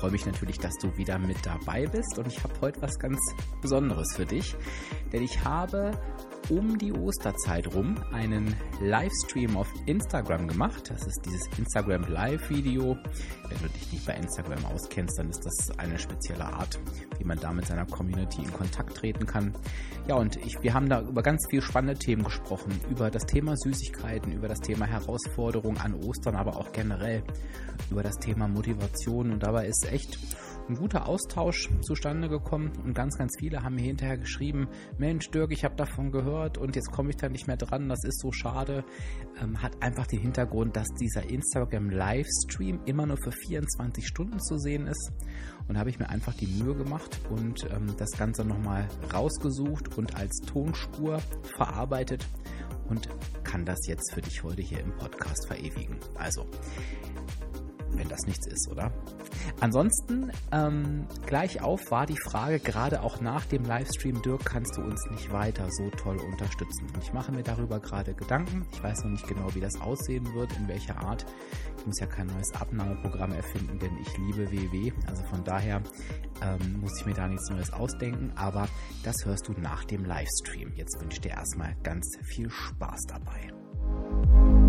Freue mich natürlich, dass du wieder mit dabei bist. Und ich habe heute was ganz Besonderes für dich, denn ich habe um die Osterzeit rum einen Livestream auf Instagram gemacht. Das ist dieses Instagram Live-Video. Wenn du dich nicht bei Instagram auskennst, dann ist das eine spezielle Art, wie man da mit seiner Community in Kontakt treten kann. Ja, und ich, wir haben da über ganz viele spannende Themen gesprochen. Über das Thema Süßigkeiten, über das Thema Herausforderungen an Ostern, aber auch generell über das Thema Motivation. Und dabei ist echt ein guter Austausch zustande gekommen und ganz, ganz viele haben mir hinterher geschrieben, Mensch Dirk, ich habe davon gehört und jetzt komme ich da nicht mehr dran, das ist so schade. Ähm, hat einfach den Hintergrund, dass dieser Instagram Livestream immer nur für 24 Stunden zu sehen ist und habe ich mir einfach die Mühe gemacht und ähm, das Ganze nochmal rausgesucht und als Tonspur verarbeitet und kann das jetzt für dich heute hier im Podcast verewigen. Also, wenn das nichts ist, oder? Ansonsten, ähm, gleich auf war die Frage, gerade auch nach dem Livestream, Dirk, kannst du uns nicht weiter so toll unterstützen? Und ich mache mir darüber gerade Gedanken. Ich weiß noch nicht genau, wie das aussehen wird, in welcher Art. Ich muss ja kein neues Abnahmeprogramm erfinden, denn ich liebe WW. Also von daher ähm, muss ich mir da nichts Neues ausdenken. Aber das hörst du nach dem Livestream. Jetzt wünsche ich dir erstmal ganz viel Spaß dabei.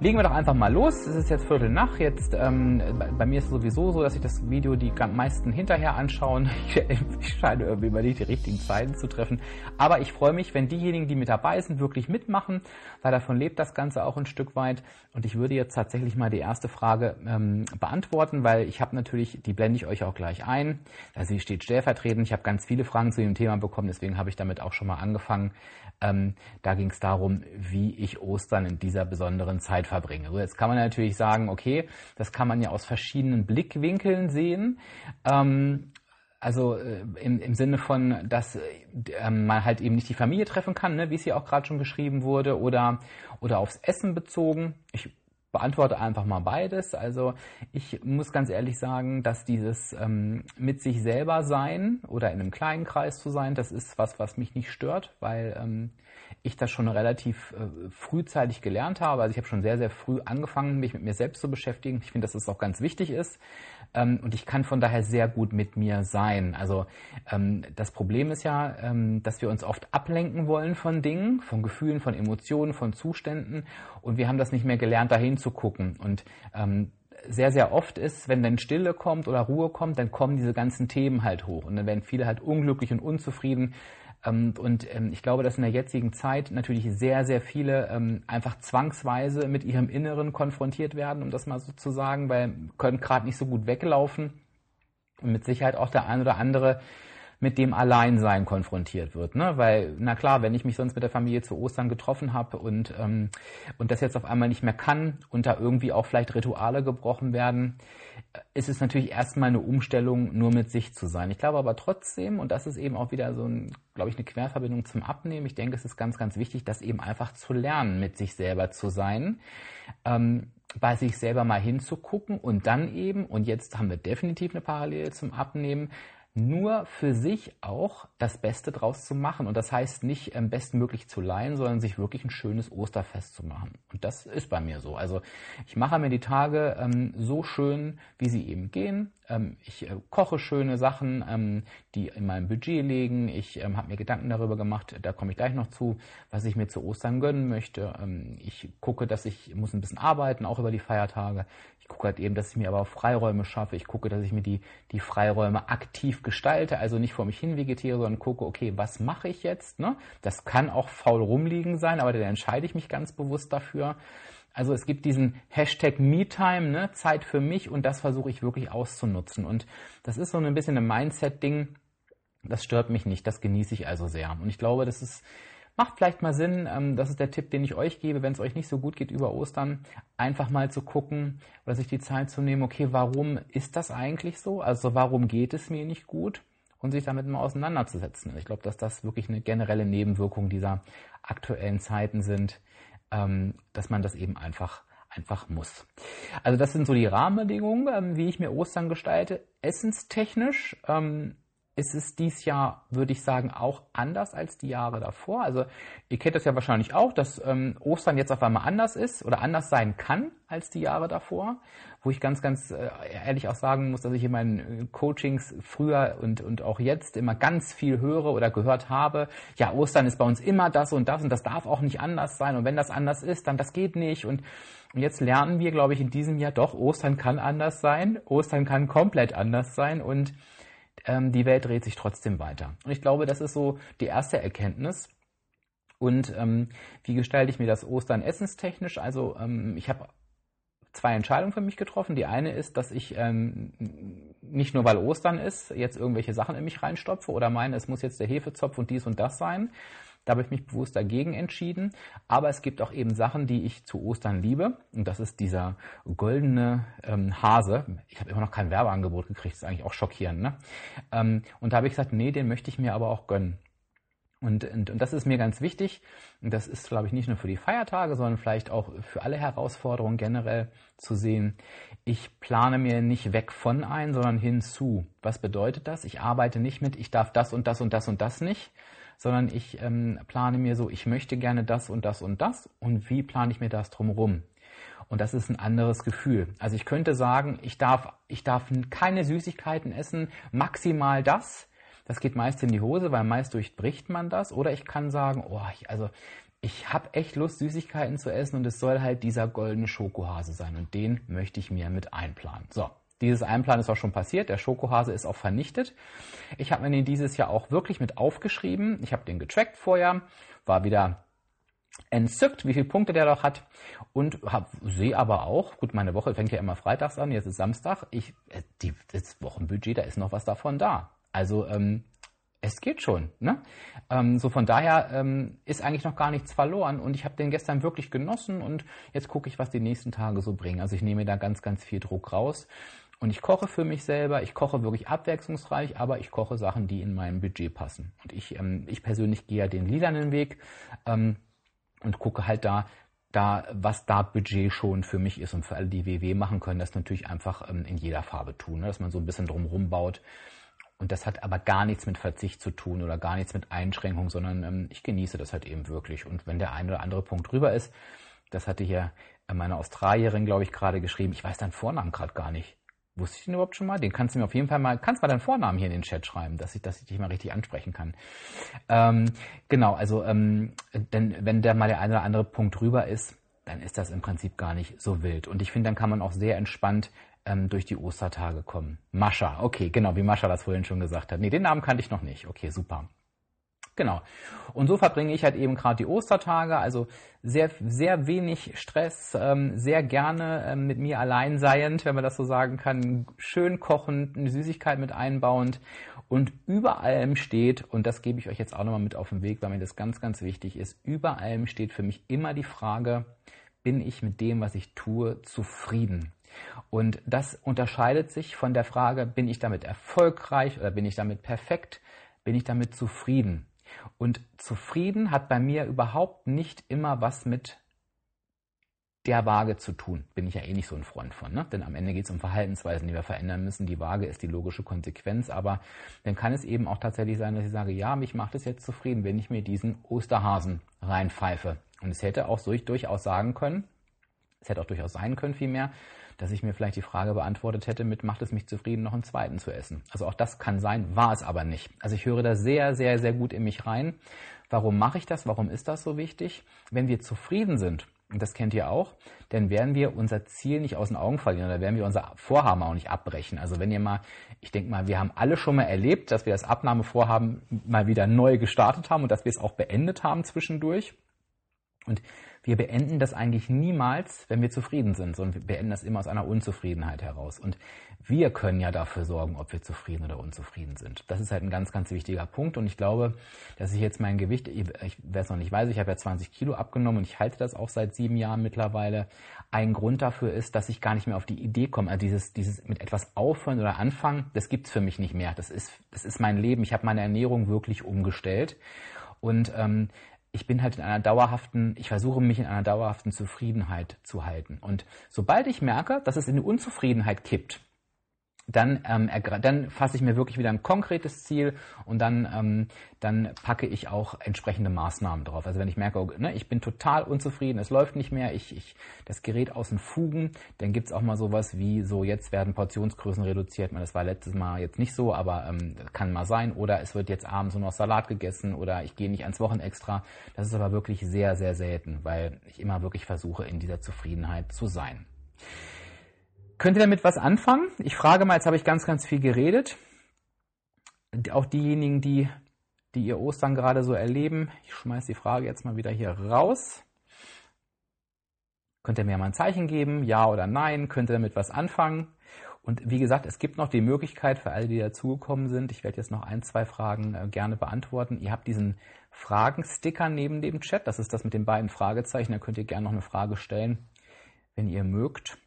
Legen wir doch einfach mal los. Es ist jetzt Viertel nach. Jetzt ähm, bei mir ist es sowieso so, dass ich das Video die meisten hinterher anschauen. Ich scheine irgendwie immer nicht die richtigen Zeiten zu treffen. Aber ich freue mich, wenn diejenigen, die mit dabei sind, wirklich mitmachen, weil davon lebt das Ganze auch ein Stück weit. Und ich würde jetzt tatsächlich mal die erste Frage ähm, beantworten, weil ich habe natürlich, die blende ich euch auch gleich ein. Also sie steht stellvertretend. Ich habe ganz viele Fragen zu dem Thema bekommen, deswegen habe ich damit auch schon mal angefangen. Ähm, da ging es darum, wie ich Ostern in dieser besonderen Zeit verbringe. So, jetzt kann man natürlich sagen, okay, das kann man ja aus verschiedenen Blickwinkeln sehen. Ähm, also äh, im, im Sinne von, dass äh, man halt eben nicht die Familie treffen kann, ne, wie es hier auch gerade schon beschrieben wurde, oder, oder aufs Essen bezogen. Ich beantworte einfach mal beides. Also ich muss ganz ehrlich sagen, dass dieses ähm, mit sich selber sein oder in einem kleinen Kreis zu sein, das ist was, was mich nicht stört, weil ähm, ich das schon relativ äh, frühzeitig gelernt habe. Also ich habe schon sehr, sehr früh angefangen, mich mit mir selbst zu beschäftigen. Ich finde, dass es auch ganz wichtig ist. Ähm, und ich kann von daher sehr gut mit mir sein. Also ähm, das Problem ist ja, ähm, dass wir uns oft ablenken wollen von Dingen, von Gefühlen, von Emotionen, von Zuständen. Und wir haben das nicht mehr gelernt, dahin zu gucken. Und ähm, sehr, sehr oft ist, wenn dann Stille kommt oder Ruhe kommt, dann kommen diese ganzen Themen halt hoch. Und dann werden viele halt unglücklich und unzufrieden, und ähm, ich glaube, dass in der jetzigen Zeit natürlich sehr, sehr viele ähm, einfach zwangsweise mit ihrem Inneren konfrontiert werden, um das mal so zu sagen, weil können gerade nicht so gut weglaufen. Und mit Sicherheit auch der ein oder andere mit dem Alleinsein konfrontiert wird. Ne? Weil, na klar, wenn ich mich sonst mit der Familie zu Ostern getroffen habe und, ähm, und das jetzt auf einmal nicht mehr kann und da irgendwie auch vielleicht Rituale gebrochen werden, ist es natürlich erstmal eine Umstellung, nur mit sich zu sein. Ich glaube aber trotzdem, und das ist eben auch wieder so ein, glaube ich, eine Querverbindung zum Abnehmen, ich denke, es ist ganz, ganz wichtig, das eben einfach zu lernen, mit sich selber zu sein. Ähm, bei sich selber mal hinzugucken und dann eben, und jetzt haben wir definitiv eine Parallele zum Abnehmen, nur für sich auch das Beste draus zu machen. Und das heißt nicht ähm, bestmöglich zu leihen, sondern sich wirklich ein schönes Osterfest zu machen. Und das ist bei mir so. Also ich mache mir die Tage ähm, so schön, wie sie eben gehen. Ähm, ich äh, koche schöne Sachen, ähm, die in meinem Budget liegen. Ich ähm, habe mir Gedanken darüber gemacht, da komme ich gleich noch zu, was ich mir zu Ostern gönnen möchte. Ich gucke, dass ich muss ein bisschen arbeiten, auch über die Feiertage. Ich gucke halt eben, dass ich mir aber auch Freiräume schaffe. Ich gucke, dass ich mir die, die Freiräume aktiv gestalte, also nicht vor mich hin vegetiere, sondern gucke, okay, was mache ich jetzt? Ne? Das kann auch faul rumliegen sein, aber dann entscheide ich mich ganz bewusst dafür. Also es gibt diesen Hashtag MeTime, ne, Zeit für mich und das versuche ich wirklich auszunutzen. Und das ist so ein bisschen ein Mindset-Ding, das stört mich nicht, das genieße ich also sehr. Und ich glaube, das ist macht vielleicht mal Sinn, ähm, das ist der Tipp, den ich euch gebe, wenn es euch nicht so gut geht über Ostern, einfach mal zu gucken oder sich die Zeit zu nehmen, okay, warum ist das eigentlich so? Also warum geht es mir nicht gut? Und sich damit mal auseinanderzusetzen. Ich glaube, dass das wirklich eine generelle Nebenwirkung dieser aktuellen Zeiten sind, ähm, dass man das eben einfach einfach muss. Also das sind so die Rahmenbedingungen, ähm, wie ich mir Ostern gestalte. Essenstechnisch ähm, ist es dies Jahr, würde ich sagen, auch anders als die Jahre davor. Also ihr kennt das ja wahrscheinlich auch, dass ähm, Ostern jetzt auf einmal anders ist oder anders sein kann als die Jahre davor, wo ich ganz, ganz äh, ehrlich auch sagen muss, dass ich in meinen äh, Coachings früher und, und auch jetzt immer ganz viel höre oder gehört habe, ja, Ostern ist bei uns immer das und das und das darf auch nicht anders sein und wenn das anders ist, dann das geht nicht und und jetzt lernen wir, glaube ich, in diesem Jahr doch, Ostern kann anders sein, Ostern kann komplett anders sein und ähm, die Welt dreht sich trotzdem weiter. Und ich glaube, das ist so die erste Erkenntnis. Und ähm, wie gestalte ich mir das Ostern essenstechnisch? Also ähm, ich habe zwei Entscheidungen für mich getroffen. Die eine ist, dass ich ähm, nicht nur weil Ostern ist, jetzt irgendwelche Sachen in mich reinstopfe oder meine, es muss jetzt der Hefezopf und dies und das sein, da habe ich mich bewusst dagegen entschieden. Aber es gibt auch eben Sachen, die ich zu Ostern liebe. Und das ist dieser goldene ähm, Hase. Ich habe immer noch kein Werbeangebot gekriegt. Das ist eigentlich auch schockierend. Ne? Ähm, und da habe ich gesagt, nee, den möchte ich mir aber auch gönnen. Und, und, und das ist mir ganz wichtig. Und das ist, glaube ich, nicht nur für die Feiertage, sondern vielleicht auch für alle Herausforderungen generell zu sehen. Ich plane mir nicht weg von ein, sondern hinzu. Was bedeutet das? Ich arbeite nicht mit, ich darf das und das und das und das nicht, sondern ich ähm, plane mir so, ich möchte gerne das und das und das und wie plane ich mir das drumherum? Und das ist ein anderes Gefühl. Also ich könnte sagen, ich darf, ich darf keine Süßigkeiten essen, maximal das. Das geht meist in die Hose, weil meist durchbricht man das. Oder ich kann sagen, oh, ich, also ich habe echt Lust, Süßigkeiten zu essen und es soll halt dieser goldene Schokohase sein und den möchte ich mir mit einplanen. So, dieses Einplanen ist auch schon passiert. Der Schokohase ist auch vernichtet. Ich habe mir den dieses Jahr auch wirklich mit aufgeschrieben. Ich habe den getrackt vorher, war wieder entzückt, wie viele Punkte der doch hat und sehe aber auch, gut, meine Woche fängt ja immer freitags an, jetzt ist Samstag, ich, äh, die, das Wochenbudget, da ist noch was davon da. Also ähm, es geht schon. Ne? Ähm, so von daher ähm, ist eigentlich noch gar nichts verloren und ich habe den gestern wirklich genossen und jetzt gucke ich, was die nächsten Tage so bringen. Also ich nehme da ganz, ganz viel Druck raus und ich koche für mich selber, ich koche wirklich abwechslungsreich, aber ich koche Sachen, die in mein Budget passen. Und ich, ähm, ich persönlich gehe ja den lilanen Weg ähm, und gucke halt da, da, was da Budget schon für mich ist und für alle, die WW machen können, das natürlich einfach ähm, in jeder Farbe tun, ne? dass man so ein bisschen drumherum baut. Und das hat aber gar nichts mit Verzicht zu tun oder gar nichts mit Einschränkung, sondern ähm, ich genieße das halt eben wirklich. Und wenn der eine oder andere Punkt drüber ist, das hatte hier meine Australierin, glaube ich, gerade geschrieben, ich weiß deinen Vornamen gerade gar nicht. Wusste ich den überhaupt schon mal? Den kannst du mir auf jeden Fall mal, kannst mal deinen Vornamen hier in den Chat schreiben, dass ich, dass ich dich mal richtig ansprechen kann. Ähm, genau, also ähm, denn wenn der mal der eine oder andere Punkt drüber ist, dann ist das im Prinzip gar nicht so wild. Und ich finde, dann kann man auch sehr entspannt ähm, durch die Ostertage kommen. Mascha, okay, genau, wie Mascha das vorhin schon gesagt hat. Nee, den Namen kannte ich noch nicht. Okay, super. Genau. Und so verbringe ich halt eben gerade die Ostertage, also sehr, sehr wenig Stress, ähm, sehr gerne ähm, mit mir allein seiend, wenn man das so sagen kann, schön kochend, eine Süßigkeit mit einbauend und über allem steht, und das gebe ich euch jetzt auch nochmal mit auf den Weg, weil mir das ganz, ganz wichtig ist, über allem steht für mich immer die Frage, bin ich mit dem, was ich tue, zufrieden? Und das unterscheidet sich von der Frage, bin ich damit erfolgreich oder bin ich damit perfekt? Bin ich damit zufrieden? Und zufrieden hat bei mir überhaupt nicht immer was mit der Waage zu tun. Bin ich ja eh nicht so ein Freund von. Ne? Denn am Ende geht es um Verhaltensweisen, die wir verändern müssen. Die Waage ist die logische Konsequenz. Aber dann kann es eben auch tatsächlich sein, dass ich sage, ja, mich macht es jetzt zufrieden, wenn ich mir diesen Osterhasen reinpfeife. Und es hätte auch so durchaus sagen können, es hätte auch durchaus sein können vielmehr, dass ich mir vielleicht die Frage beantwortet hätte mit, macht es mich zufrieden, noch einen zweiten zu essen? Also auch das kann sein, war es aber nicht. Also ich höre da sehr, sehr, sehr gut in mich rein. Warum mache ich das? Warum ist das so wichtig? Wenn wir zufrieden sind, und das kennt ihr auch, dann werden wir unser Ziel nicht aus den Augen verlieren oder werden wir unser Vorhaben auch nicht abbrechen. Also wenn ihr mal, ich denke mal, wir haben alle schon mal erlebt, dass wir das Abnahmevorhaben mal wieder neu gestartet haben und dass wir es auch beendet haben zwischendurch. Und wir beenden das eigentlich niemals, wenn wir zufrieden sind, sondern wir beenden das immer aus einer Unzufriedenheit heraus. Und wir können ja dafür sorgen, ob wir zufrieden oder unzufrieden sind. Das ist halt ein ganz, ganz wichtiger Punkt. Und ich glaube, dass ich jetzt mein Gewicht, ich, wer es noch nicht weiß, ich habe ja 20 Kilo abgenommen und ich halte das auch seit sieben Jahren mittlerweile. Ein Grund dafür ist, dass ich gar nicht mehr auf die Idee komme. Also dieses, dieses mit etwas aufhören oder anfangen, das gibt's für mich nicht mehr. Das ist, das ist mein Leben. Ich habe meine Ernährung wirklich umgestellt. Und ähm, ich bin halt in einer dauerhaften, ich versuche mich in einer dauerhaften Zufriedenheit zu halten. Und sobald ich merke, dass es in die Unzufriedenheit kippt, dann, ähm, dann fasse ich mir wirklich wieder ein konkretes Ziel und dann, ähm, dann packe ich auch entsprechende Maßnahmen drauf. Also wenn ich merke, okay, ne, ich bin total unzufrieden, es läuft nicht mehr, ich, ich das Gerät aus den Fugen, dann gibt's auch mal sowas wie so, jetzt werden Portionsgrößen reduziert. Das war letztes Mal jetzt nicht so, aber ähm, kann mal sein. Oder es wird jetzt abends nur noch Salat gegessen oder ich gehe nicht ans Wochenextra. Das ist aber wirklich sehr, sehr selten, weil ich immer wirklich versuche, in dieser Zufriedenheit zu sein. Könnt ihr damit was anfangen? Ich frage mal, jetzt habe ich ganz, ganz viel geredet. Auch diejenigen, die, die ihr Ostern gerade so erleben, ich schmeiße die Frage jetzt mal wieder hier raus. Könnt ihr mir mal ein Zeichen geben, ja oder nein? Könnt ihr damit was anfangen? Und wie gesagt, es gibt noch die Möglichkeit für alle, die dazugekommen sind, ich werde jetzt noch ein, zwei Fragen äh, gerne beantworten. Ihr habt diesen Fragensticker neben dem Chat, das ist das mit den beiden Fragezeichen, da könnt ihr gerne noch eine Frage stellen, wenn ihr mögt.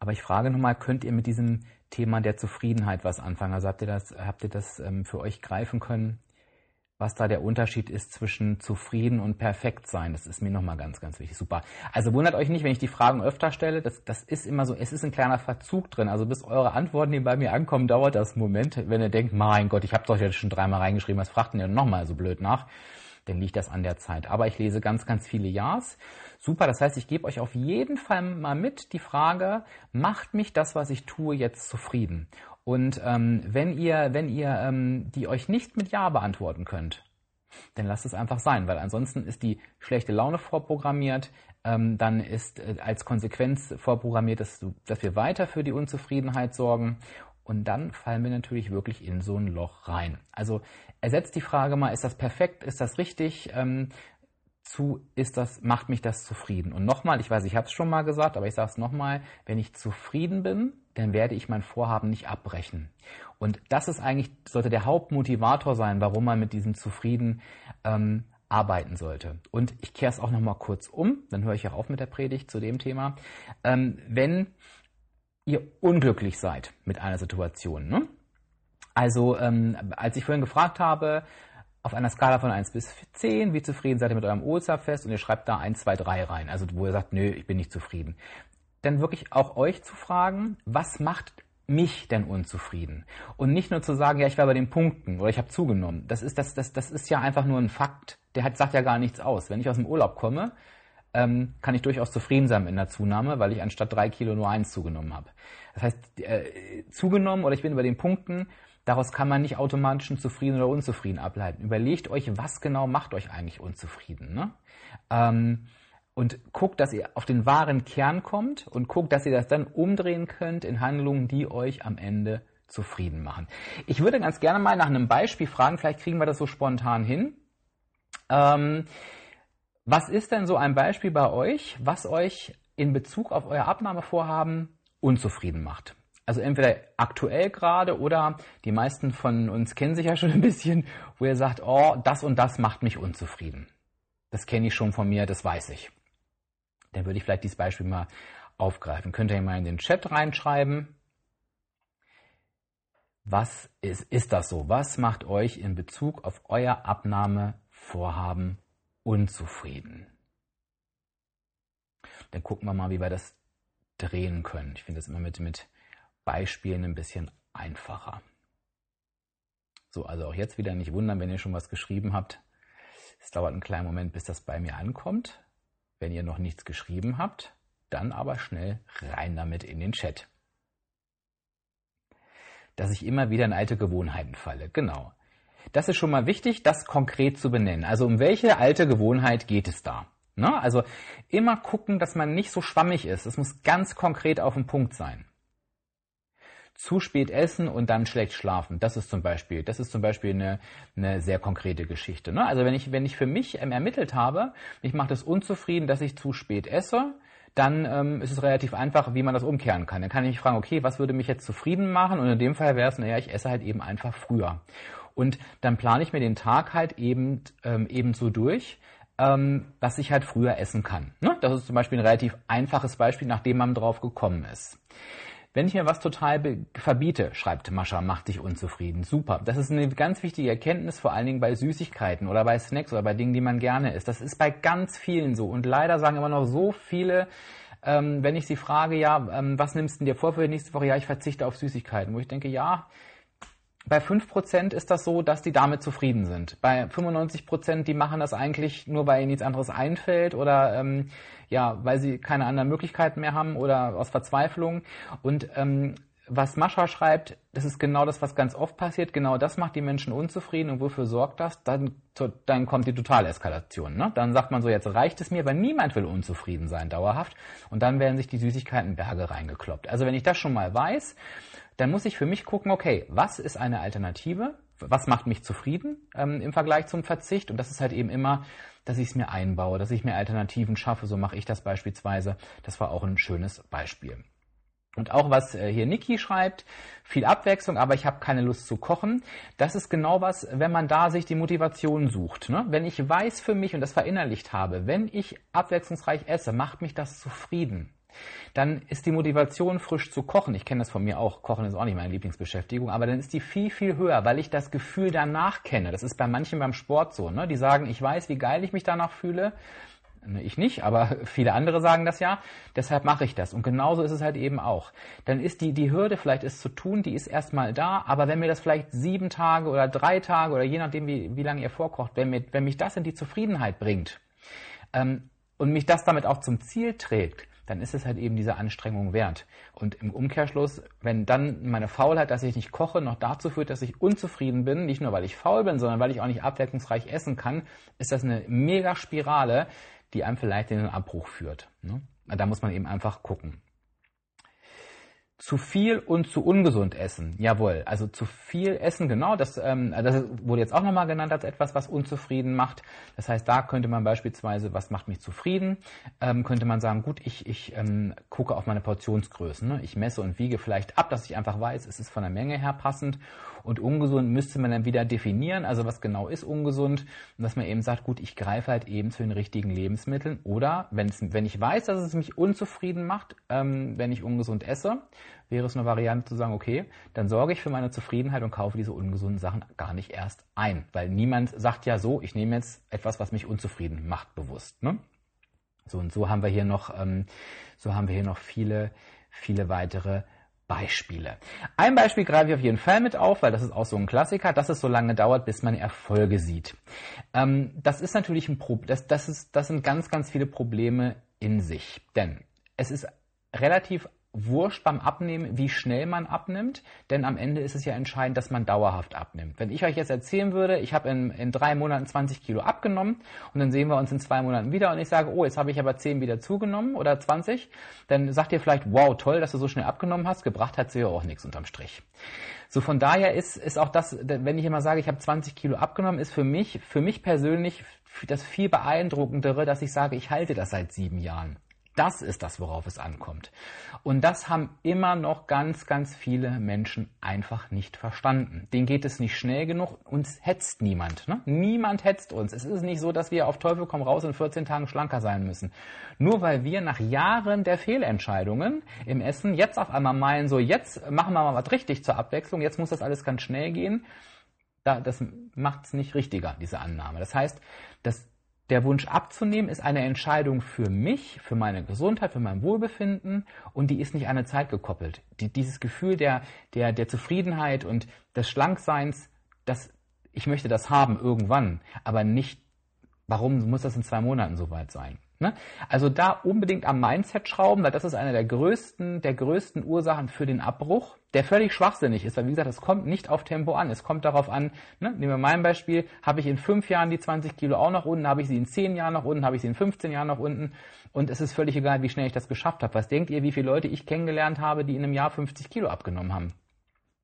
Aber ich frage nochmal, könnt ihr mit diesem Thema der Zufriedenheit was anfangen? Also habt ihr das, habt ihr das ähm, für euch greifen können, was da der Unterschied ist zwischen zufrieden und perfekt sein? Das ist mir nochmal ganz, ganz wichtig. Super. Also wundert euch nicht, wenn ich die Fragen öfter stelle. Das, das ist immer so, es ist ein kleiner Verzug drin. Also bis eure Antworten, die bei mir ankommen, dauert das einen Moment. Wenn ihr denkt, mein Gott, ich habe doch jetzt schon dreimal reingeschrieben, was fragt denn ihr nochmal so blöd nach? Dann liegt das an der Zeit. Aber ich lese ganz, ganz viele Ja's. Super, das heißt, ich gebe euch auf jeden Fall mal mit die Frage, macht mich das, was ich tue, jetzt zufrieden? Und ähm, wenn ihr, wenn ihr ähm, die euch nicht mit Ja beantworten könnt, dann lasst es einfach sein, weil ansonsten ist die schlechte Laune vorprogrammiert, ähm, dann ist äh, als Konsequenz vorprogrammiert, dass, dass wir weiter für die Unzufriedenheit sorgen und dann fallen wir natürlich wirklich in so ein Loch rein. Also ersetzt die Frage mal, ist das perfekt, ist das richtig? Ähm, zu, ist das, macht mich das zufrieden. Und nochmal, ich weiß, ich habe es schon mal gesagt, aber ich sage es nochmal, wenn ich zufrieden bin, dann werde ich mein Vorhaben nicht abbrechen. Und das ist eigentlich, sollte der Hauptmotivator sein, warum man mit diesem Zufrieden ähm, arbeiten sollte. Und ich kehre es auch nochmal kurz um, dann höre ich auch auf mit der Predigt zu dem Thema. Ähm, wenn ihr unglücklich seid mit einer Situation, ne? Also, ähm, als ich vorhin gefragt habe, auf einer Skala von 1 bis 10, wie zufrieden seid ihr mit eurem Osterfest und ihr schreibt da 1, 2, 3 rein, also wo ihr sagt, nö, ich bin nicht zufrieden. Dann wirklich auch euch zu fragen, was macht mich denn unzufrieden? Und nicht nur zu sagen, ja, ich war bei den Punkten oder ich habe zugenommen. Das ist, das, das, das ist ja einfach nur ein Fakt. Der hat, sagt ja gar nichts aus. Wenn ich aus dem Urlaub komme, ähm, kann ich durchaus zufrieden sein in der Zunahme, weil ich anstatt drei Kilo nur eins zugenommen habe. Das heißt, äh, zugenommen oder ich bin über den Punkten, Daraus kann man nicht automatisch zufrieden oder unzufrieden ableiten. Überlegt euch, was genau macht euch eigentlich unzufrieden. Ne? Ähm, und guckt, dass ihr auf den wahren Kern kommt und guckt, dass ihr das dann umdrehen könnt in Handlungen, die euch am Ende zufrieden machen. Ich würde ganz gerne mal nach einem Beispiel fragen, vielleicht kriegen wir das so spontan hin. Ähm, was ist denn so ein Beispiel bei euch, was euch in Bezug auf euer Abnahmevorhaben unzufrieden macht? Also entweder aktuell gerade oder die meisten von uns kennen sich ja schon ein bisschen, wo ihr sagt, oh, das und das macht mich unzufrieden. Das kenne ich schon von mir, das weiß ich. Dann würde ich vielleicht dieses Beispiel mal aufgreifen. Könnt ihr mal in den Chat reinschreiben. Was ist, ist das so? Was macht euch in Bezug auf euer Abnahmevorhaben unzufrieden? Dann gucken wir mal, wie wir das drehen können. Ich finde das immer mit, mit Beispielen ein bisschen einfacher. So, also auch jetzt wieder nicht wundern, wenn ihr schon was geschrieben habt. Es dauert einen kleinen Moment, bis das bei mir ankommt. Wenn ihr noch nichts geschrieben habt, dann aber schnell rein damit in den Chat. Dass ich immer wieder in alte Gewohnheiten falle. Genau. Das ist schon mal wichtig, das konkret zu benennen. Also um welche alte Gewohnheit geht es da? Ne? Also immer gucken, dass man nicht so schwammig ist. Es muss ganz konkret auf den Punkt sein. Zu spät essen und dann schlecht schlafen. Das ist zum Beispiel, das ist zum Beispiel eine, eine sehr konkrete Geschichte. Ne? Also wenn ich, wenn ich für mich ähm, ermittelt habe, mich macht es unzufrieden, dass ich zu spät esse, dann ähm, ist es relativ einfach, wie man das umkehren kann. Dann kann ich mich fragen, okay, was würde mich jetzt zufrieden machen? Und in dem Fall wäre es, naja, ich esse halt eben einfach früher. Und dann plane ich mir den Tag halt eben, ähm, eben so durch, ähm, dass ich halt früher essen kann. Ne? Das ist zum Beispiel ein relativ einfaches Beispiel, nachdem man drauf gekommen ist. Wenn ich mir was total verbiete, schreibt Mascha, macht dich unzufrieden. Super. Das ist eine ganz wichtige Erkenntnis, vor allen Dingen bei Süßigkeiten oder bei Snacks oder bei Dingen, die man gerne isst. Das ist bei ganz vielen so. Und leider sagen immer noch so viele, ähm, wenn ich sie frage, ja, ähm, was nimmst du dir vor für die nächste Woche? Ja, ich verzichte auf Süßigkeiten. Wo ich denke, ja, bei 5% ist das so, dass die damit zufrieden sind. Bei 95%, die machen das eigentlich nur, weil ihnen nichts anderes einfällt oder ähm, ja, weil sie keine anderen Möglichkeiten mehr haben oder aus Verzweiflung. Und ähm, was Mascha schreibt, das ist genau das, was ganz oft passiert. Genau das macht die Menschen unzufrieden. Und wofür sorgt das? Dann, dann kommt die Totaleskalation. Ne? Dann sagt man so, jetzt reicht es mir, weil niemand will unzufrieden sein dauerhaft. Und dann werden sich die Süßigkeiten Berge reingekloppt. Also wenn ich das schon mal weiß, dann muss ich für mich gucken, okay, was ist eine Alternative? Was macht mich zufrieden ähm, im Vergleich zum Verzicht? Und das ist halt eben immer, dass ich es mir einbaue, dass ich mir Alternativen schaffe. So mache ich das beispielsweise. Das war auch ein schönes Beispiel. Und auch was äh, hier Niki schreibt, viel Abwechslung, aber ich habe keine Lust zu kochen. Das ist genau was, wenn man da sich die Motivation sucht. Ne? Wenn ich weiß für mich und das verinnerlicht habe, wenn ich abwechslungsreich esse, macht mich das zufrieden dann ist die Motivation, frisch zu kochen, ich kenne das von mir auch, Kochen ist auch nicht meine Lieblingsbeschäftigung, aber dann ist die viel, viel höher, weil ich das Gefühl danach kenne. Das ist bei manchen beim Sport so. Ne? Die sagen, ich weiß, wie geil ich mich danach fühle. Ne, ich nicht, aber viele andere sagen das ja. Deshalb mache ich das. Und genauso ist es halt eben auch. Dann ist die, die Hürde vielleicht es zu tun, die ist erstmal da, aber wenn mir das vielleicht sieben Tage oder drei Tage oder je nachdem, wie, wie lange ihr vorkocht, wenn, mir, wenn mich das in die Zufriedenheit bringt ähm, und mich das damit auch zum Ziel trägt, dann ist es halt eben diese Anstrengung wert. Und im Umkehrschluss, wenn dann meine Faulheit, dass ich nicht koche, noch dazu führt, dass ich unzufrieden bin, nicht nur weil ich faul bin, sondern weil ich auch nicht abwechslungsreich essen kann, ist das eine mega Spirale, die einem vielleicht in den Abbruch führt. Ne? Da muss man eben einfach gucken. Zu viel und zu ungesund essen. Jawohl, also zu viel essen, genau, das, ähm, das wurde jetzt auch nochmal genannt als etwas, was unzufrieden macht. Das heißt, da könnte man beispielsweise, was macht mich zufrieden, ähm, könnte man sagen, gut, ich, ich ähm, gucke auf meine Portionsgrößen. Ne? Ich messe und wiege vielleicht ab, dass ich einfach weiß, es ist von der Menge her passend. Und ungesund müsste man dann wieder definieren, also was genau ist ungesund. Und dass man eben sagt, gut, ich greife halt eben zu den richtigen Lebensmitteln. Oder wenn ich weiß, dass es mich unzufrieden macht, ähm, wenn ich ungesund esse, wäre es eine Variante zu sagen, okay, dann sorge ich für meine Zufriedenheit und kaufe diese ungesunden Sachen gar nicht erst ein. Weil niemand sagt ja so, ich nehme jetzt etwas, was mich unzufrieden macht, bewusst. Ne? So und so haben wir hier noch, ähm, so haben wir hier noch viele, viele weitere Beispiele. Ein Beispiel greife ich auf jeden Fall mit auf, weil das ist auch so ein Klassiker, dass es so lange dauert, bis man Erfolge sieht. Ähm, das ist natürlich ein Problem, das, das, das sind ganz, ganz viele Probleme in sich. Denn es ist relativ wurscht beim Abnehmen, wie schnell man abnimmt, denn am Ende ist es ja entscheidend, dass man dauerhaft abnimmt. Wenn ich euch jetzt erzählen würde, ich habe in, in drei Monaten 20 Kilo abgenommen und dann sehen wir uns in zwei Monaten wieder und ich sage, oh, jetzt habe ich aber 10 wieder zugenommen oder 20, dann sagt ihr vielleicht, wow, toll, dass du so schnell abgenommen hast, gebracht hat sie ja auch nichts unterm Strich. So von daher ist, ist auch das, wenn ich immer sage, ich habe 20 Kilo abgenommen, ist für mich, für mich persönlich das viel beeindruckendere, dass ich sage, ich halte das seit sieben Jahren. Das ist das, worauf es ankommt. Und das haben immer noch ganz, ganz viele Menschen einfach nicht verstanden. Denen geht es nicht schnell genug. Uns hetzt niemand. Ne? Niemand hetzt uns. Es ist nicht so, dass wir auf Teufel komm raus in 14 Tagen schlanker sein müssen. Nur weil wir nach Jahren der Fehlentscheidungen im Essen jetzt auf einmal meinen, so jetzt machen wir mal was richtig zur Abwechslung, jetzt muss das alles ganz schnell gehen. das macht es nicht richtiger, diese Annahme. Das heißt, das der Wunsch abzunehmen ist eine Entscheidung für mich, für meine Gesundheit, für mein Wohlbefinden und die ist nicht an eine Zeit gekoppelt. Die, dieses Gefühl der, der, der Zufriedenheit und des Schlankseins, das, ich möchte das haben irgendwann, aber nicht, warum muss das in zwei Monaten soweit sein? Ne? Also da unbedingt am Mindset schrauben, weil das ist eine der größten, der größten Ursachen für den Abbruch, der völlig schwachsinnig ist, weil wie gesagt, es kommt nicht auf Tempo an. Es kommt darauf an, ne? nehmen wir mein Beispiel, habe ich in fünf Jahren die 20 Kilo auch noch unten, habe ich sie in zehn Jahren noch unten, habe ich sie in 15 Jahren noch unten und es ist völlig egal, wie schnell ich das geschafft habe. Was denkt ihr, wie viele Leute ich kennengelernt habe, die in einem Jahr 50 Kilo abgenommen haben?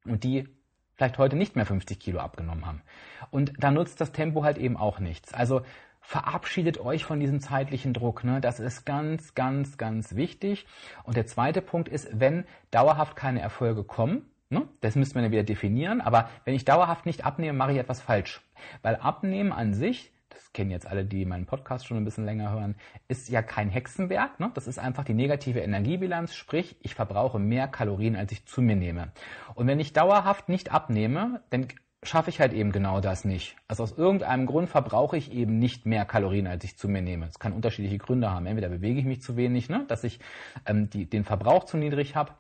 und die vielleicht heute nicht mehr 50 Kilo abgenommen haben. Und da nutzt das Tempo halt eben auch nichts. Also verabschiedet euch von diesem zeitlichen Druck. Ne? Das ist ganz, ganz, ganz wichtig. Und der zweite Punkt ist, wenn dauerhaft keine Erfolge kommen, ne? das müsste man ja wieder definieren, aber wenn ich dauerhaft nicht abnehme, mache ich etwas falsch. Weil Abnehmen an sich, das kennen jetzt alle, die meinen Podcast schon ein bisschen länger hören, ist ja kein Hexenwerk. Ne? Das ist einfach die negative Energiebilanz, sprich, ich verbrauche mehr Kalorien, als ich zu mir nehme. Und wenn ich dauerhaft nicht abnehme, dann schaffe ich halt eben genau das nicht. Also aus irgendeinem Grund verbrauche ich eben nicht mehr Kalorien, als ich zu mir nehme. Es kann unterschiedliche Gründe haben. Entweder bewege ich mich zu wenig, ne, dass ich ähm, die, den Verbrauch zu niedrig habe,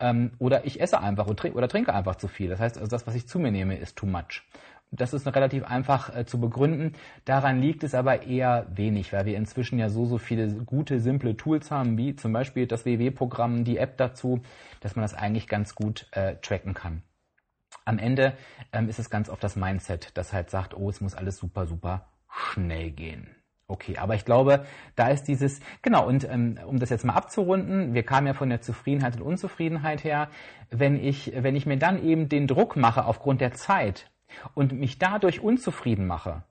ähm, oder ich esse einfach oder trinke einfach zu viel. Das heißt, also das, was ich zu mir nehme, ist too much. Das ist relativ einfach äh, zu begründen. Daran liegt es aber eher wenig, weil wir inzwischen ja so, so viele gute, simple Tools haben, wie zum Beispiel das WW-Programm, die App dazu, dass man das eigentlich ganz gut äh, tracken kann am Ende ähm, ist es ganz oft das Mindset, das halt sagt, oh, es muss alles super, super schnell gehen. Okay, aber ich glaube, da ist dieses, genau, und ähm, um das jetzt mal abzurunden, wir kamen ja von der Zufriedenheit und Unzufriedenheit her, wenn ich, wenn ich mir dann eben den Druck mache aufgrund der Zeit und mich dadurch unzufrieden mache,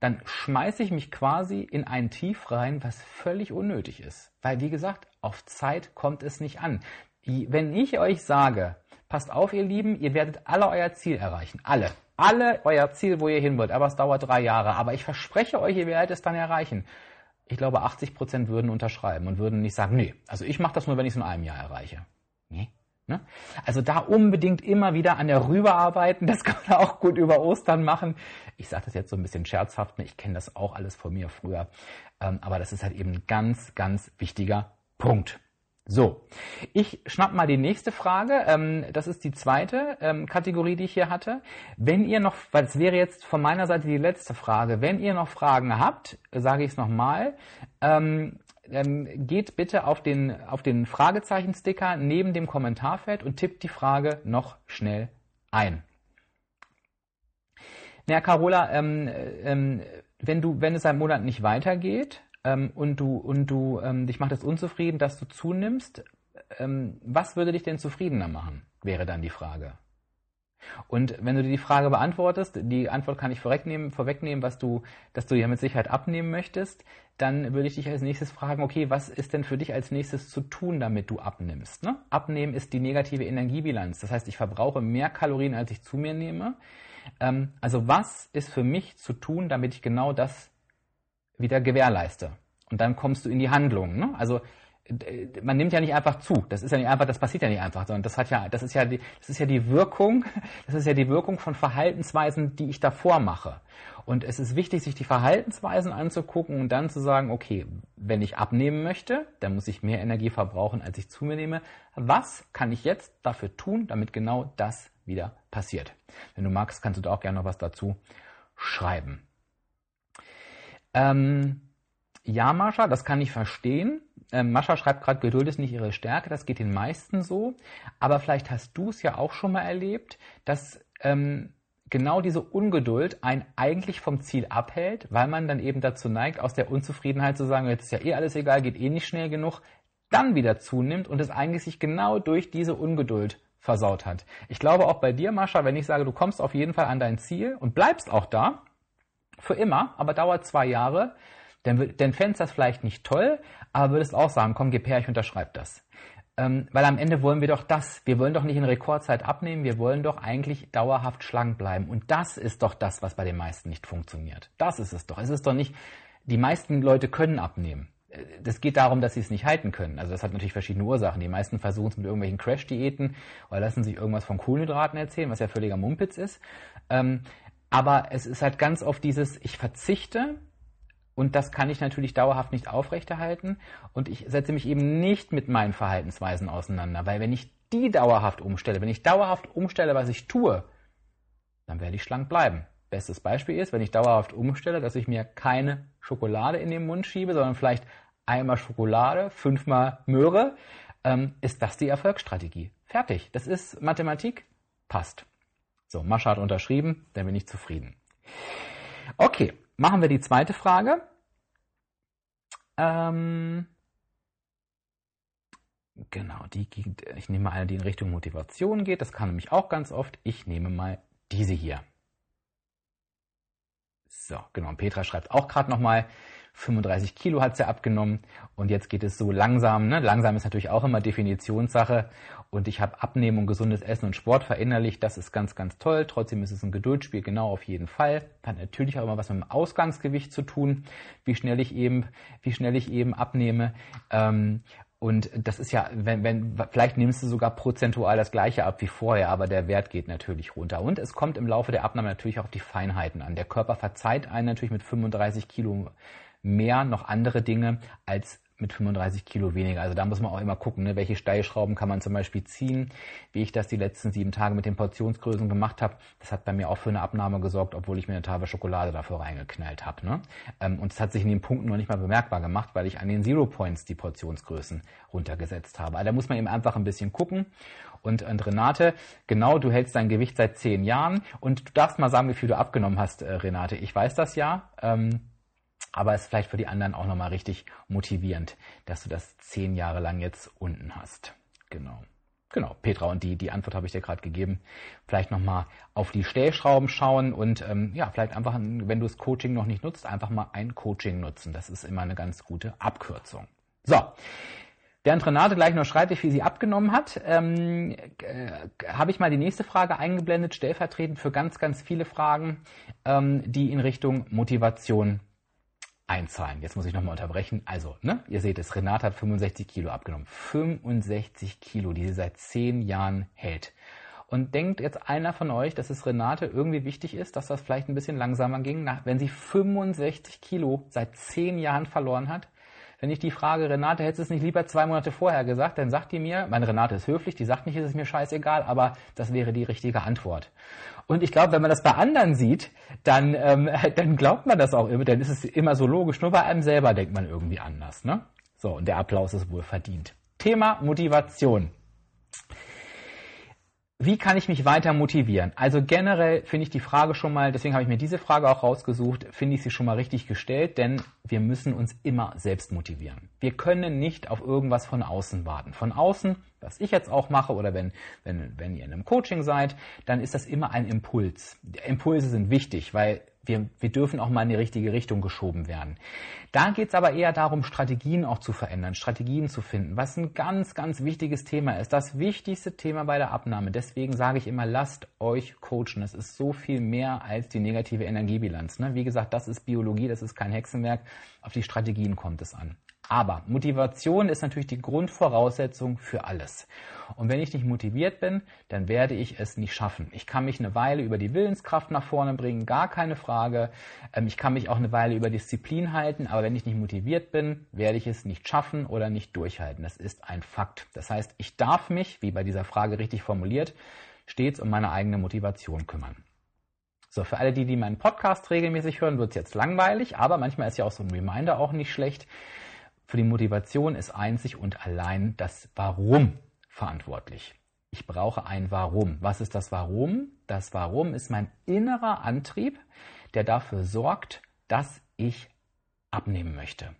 dann schmeiße ich mich quasi in ein Tief rein, was völlig unnötig ist. Weil, wie gesagt, auf Zeit kommt es nicht an. Wenn ich euch sage, Passt auf, ihr Lieben, ihr werdet alle euer Ziel erreichen. Alle. Alle euer Ziel, wo ihr hin wollt. Aber es dauert drei Jahre. Aber ich verspreche euch, ihr werdet es dann erreichen. Ich glaube, 80 Prozent würden unterschreiben und würden nicht sagen, nee, also ich mache das nur, wenn ich es in einem Jahr erreiche. Nee. Ne? Also da unbedingt immer wieder an der Rübe arbeiten. Das kann man auch gut über Ostern machen. Ich sage das jetzt so ein bisschen scherzhaft. Ne? Ich kenne das auch alles von mir früher. Ähm, aber das ist halt eben ein ganz, ganz wichtiger Punkt. So, ich schnapp mal die nächste Frage. Ähm, das ist die zweite ähm, Kategorie, die ich hier hatte. Wenn ihr noch, weil es wäre jetzt von meiner Seite die letzte Frage, wenn ihr noch Fragen habt, sage ich es nochmal, ähm, geht bitte auf den, auf den Fragezeichen-Sticker neben dem Kommentarfeld und tippt die Frage noch schnell ein. Na, Carola, ähm, ähm, wenn du, wenn es einen Monat nicht weitergeht, ähm, und du, und du ähm, dich macht es unzufrieden, dass du zunimmst, ähm, was würde dich denn zufriedener machen, wäre dann die Frage. Und wenn du dir die Frage beantwortest, die Antwort kann ich vorwegnehmen, vorwegnehmen, was du, dass du ja mit Sicherheit abnehmen möchtest, dann würde ich dich als nächstes fragen, okay, was ist denn für dich als nächstes zu tun, damit du abnimmst? Ne? Abnehmen ist die negative Energiebilanz. Das heißt, ich verbrauche mehr Kalorien, als ich zu mir nehme. Ähm, also was ist für mich zu tun, damit ich genau das wieder gewährleiste. Und dann kommst du in die Handlung. Ne? Also man nimmt ja nicht einfach zu. Das ist ja nicht einfach, das passiert ja nicht einfach, sondern das hat ja, das ist ja die, das ist ja die Wirkung, das ist ja die Wirkung von Verhaltensweisen, die ich davor mache. Und es ist wichtig, sich die Verhaltensweisen anzugucken und dann zu sagen, okay, wenn ich abnehmen möchte, dann muss ich mehr Energie verbrauchen, als ich zu mir nehme. Was kann ich jetzt dafür tun, damit genau das wieder passiert? Wenn du magst, kannst du da auch gerne noch was dazu schreiben. Ähm, ja, Mascha, das kann ich verstehen. Ähm, Mascha schreibt gerade, Geduld ist nicht ihre Stärke, das geht den meisten so. Aber vielleicht hast du es ja auch schon mal erlebt, dass ähm, genau diese Ungeduld einen eigentlich vom Ziel abhält, weil man dann eben dazu neigt, aus der Unzufriedenheit zu sagen, jetzt ist ja eh alles egal, geht eh nicht schnell genug, dann wieder zunimmt und es eigentlich sich genau durch diese Ungeduld versaut hat. Ich glaube auch bei dir, Mascha, wenn ich sage, du kommst auf jeden Fall an dein Ziel und bleibst auch da, für immer, aber dauert zwei Jahre, dann, dann fändest das vielleicht nicht toll, aber würdest auch sagen, komm, gib her, ich unterschreibe das. Ähm, weil am Ende wollen wir doch das. Wir wollen doch nicht in Rekordzeit abnehmen, wir wollen doch eigentlich dauerhaft schlank bleiben. Und das ist doch das, was bei den meisten nicht funktioniert. Das ist es doch. Es ist doch nicht, die meisten Leute können abnehmen. Äh, das geht darum, dass sie es nicht halten können. Also das hat natürlich verschiedene Ursachen. Die meisten versuchen es mit irgendwelchen Crash-Diäten oder lassen sich irgendwas von Kohlenhydraten erzählen, was ja völliger Mumpitz ist. Ähm, aber es ist halt ganz oft dieses, ich verzichte und das kann ich natürlich dauerhaft nicht aufrechterhalten und ich setze mich eben nicht mit meinen Verhaltensweisen auseinander, weil wenn ich die dauerhaft umstelle, wenn ich dauerhaft umstelle, was ich tue, dann werde ich schlank bleiben. Bestes Beispiel ist, wenn ich dauerhaft umstelle, dass ich mir keine Schokolade in den Mund schiebe, sondern vielleicht einmal Schokolade, fünfmal Möhre, ähm, ist das die Erfolgsstrategie. Fertig. Das ist Mathematik. Passt. So, Mascha hat unterschrieben, dann bin ich zufrieden. Okay, machen wir die zweite Frage. Ähm, Genau, die geht, ich nehme mal eine, die in Richtung Motivation geht. Das kann nämlich auch ganz oft. Ich nehme mal diese hier. So, genau. Und Petra schreibt auch gerade nochmal, 35 Kilo hat sie abgenommen und jetzt geht es so langsam. Ne? Langsam ist natürlich auch immer Definitionssache und ich habe Abnehmen und gesundes Essen und Sport verinnerlicht. Das ist ganz, ganz toll. Trotzdem ist es ein Geduldsspiel, genau auf jeden Fall. Hat natürlich auch immer was mit dem Ausgangsgewicht zu tun, wie schnell ich eben, wie schnell ich eben abnehme. Ähm, und das ist ja, wenn, wenn, vielleicht nimmst du sogar prozentual das gleiche ab wie vorher, aber der Wert geht natürlich runter. Und es kommt im Laufe der Abnahme natürlich auch auf die Feinheiten an. Der Körper verzeiht einen natürlich mit 35 Kilo mehr noch andere Dinge als mit 35 Kilo weniger. Also da muss man auch immer gucken, ne, welche Steilschrauben kann man zum Beispiel ziehen. Wie ich das die letzten sieben Tage mit den Portionsgrößen gemacht habe, das hat bei mir auch für eine Abnahme gesorgt, obwohl ich mir eine Tafel Schokolade dafür reingeknallt habe. Ne? Ähm, und es hat sich in den Punkten noch nicht mal bemerkbar gemacht, weil ich an den Zero Points die Portionsgrößen runtergesetzt habe. Also da muss man eben einfach ein bisschen gucken. Und, und Renate, genau, du hältst dein Gewicht seit zehn Jahren und du darfst mal sagen, wie viel du abgenommen hast, äh, Renate. Ich weiß das ja. Ähm, aber es ist vielleicht für die anderen auch nochmal richtig motivierend, dass du das zehn Jahre lang jetzt unten hast. Genau. Genau, Petra, und die, die Antwort habe ich dir gerade gegeben. Vielleicht nochmal auf die Stellschrauben schauen und ähm, ja, vielleicht einfach, wenn du das Coaching noch nicht nutzt, einfach mal ein Coaching nutzen. Das ist immer eine ganz gute Abkürzung. So, Während Renate gleich noch schreibt, wie sie abgenommen hat, ähm, äh, habe ich mal die nächste Frage eingeblendet, stellvertretend für ganz, ganz viele Fragen, ähm, die in Richtung Motivation einzahlen. Jetzt muss ich nochmal unterbrechen. Also, ne, ihr seht es, Renate hat 65 Kilo abgenommen. 65 Kilo, die sie seit 10 Jahren hält. Und denkt jetzt einer von euch, dass es Renate irgendwie wichtig ist, dass das vielleicht ein bisschen langsamer ging, wenn sie 65 Kilo seit 10 Jahren verloren hat? Wenn ich die frage, Renate, hättest du es nicht lieber zwei Monate vorher gesagt, dann sagt die mir, meine Renate ist höflich, die sagt nicht, ist es mir scheißegal, aber das wäre die richtige Antwort. Und ich glaube, wenn man das bei anderen sieht, dann, ähm, dann glaubt man das auch immer, dann ist es immer so logisch. Nur bei einem selber denkt man irgendwie anders. Ne? So, und der Applaus ist wohl verdient. Thema Motivation. Wie kann ich mich weiter motivieren? Also generell finde ich die Frage schon mal, deswegen habe ich mir diese Frage auch rausgesucht, finde ich sie schon mal richtig gestellt, denn wir müssen uns immer selbst motivieren. Wir können nicht auf irgendwas von außen warten. Von außen, was ich jetzt auch mache oder wenn, wenn, wenn ihr in einem Coaching seid, dann ist das immer ein Impuls. Impulse sind wichtig, weil wir, wir dürfen auch mal in die richtige Richtung geschoben werden. Da geht es aber eher darum, Strategien auch zu verändern, Strategien zu finden, was ein ganz, ganz wichtiges Thema ist. Das wichtigste Thema bei der Abnahme. Deswegen sage ich immer, lasst euch coachen. Es ist so viel mehr als die negative Energiebilanz. Ne? Wie gesagt, das ist Biologie, das ist kein Hexenwerk. Auf die Strategien kommt es an. Aber Motivation ist natürlich die Grundvoraussetzung für alles. Und wenn ich nicht motiviert bin, dann werde ich es nicht schaffen. Ich kann mich eine Weile über die Willenskraft nach vorne bringen, gar keine Frage. Ähm, ich kann mich auch eine Weile über Disziplin halten, aber wenn ich nicht motiviert bin, werde ich es nicht schaffen oder nicht durchhalten. Das ist ein Fakt. Das heißt, ich darf mich, wie bei dieser Frage richtig formuliert, stets um meine eigene Motivation kümmern. So, für alle die, die meinen Podcast regelmäßig hören, wird es jetzt langweilig, aber manchmal ist ja auch so ein Reminder auch nicht schlecht. Für die Motivation ist einzig und allein das Warum verantwortlich. Ich brauche ein Warum. Was ist das Warum? Das Warum ist mein innerer Antrieb, der dafür sorgt, dass ich abnehmen möchte.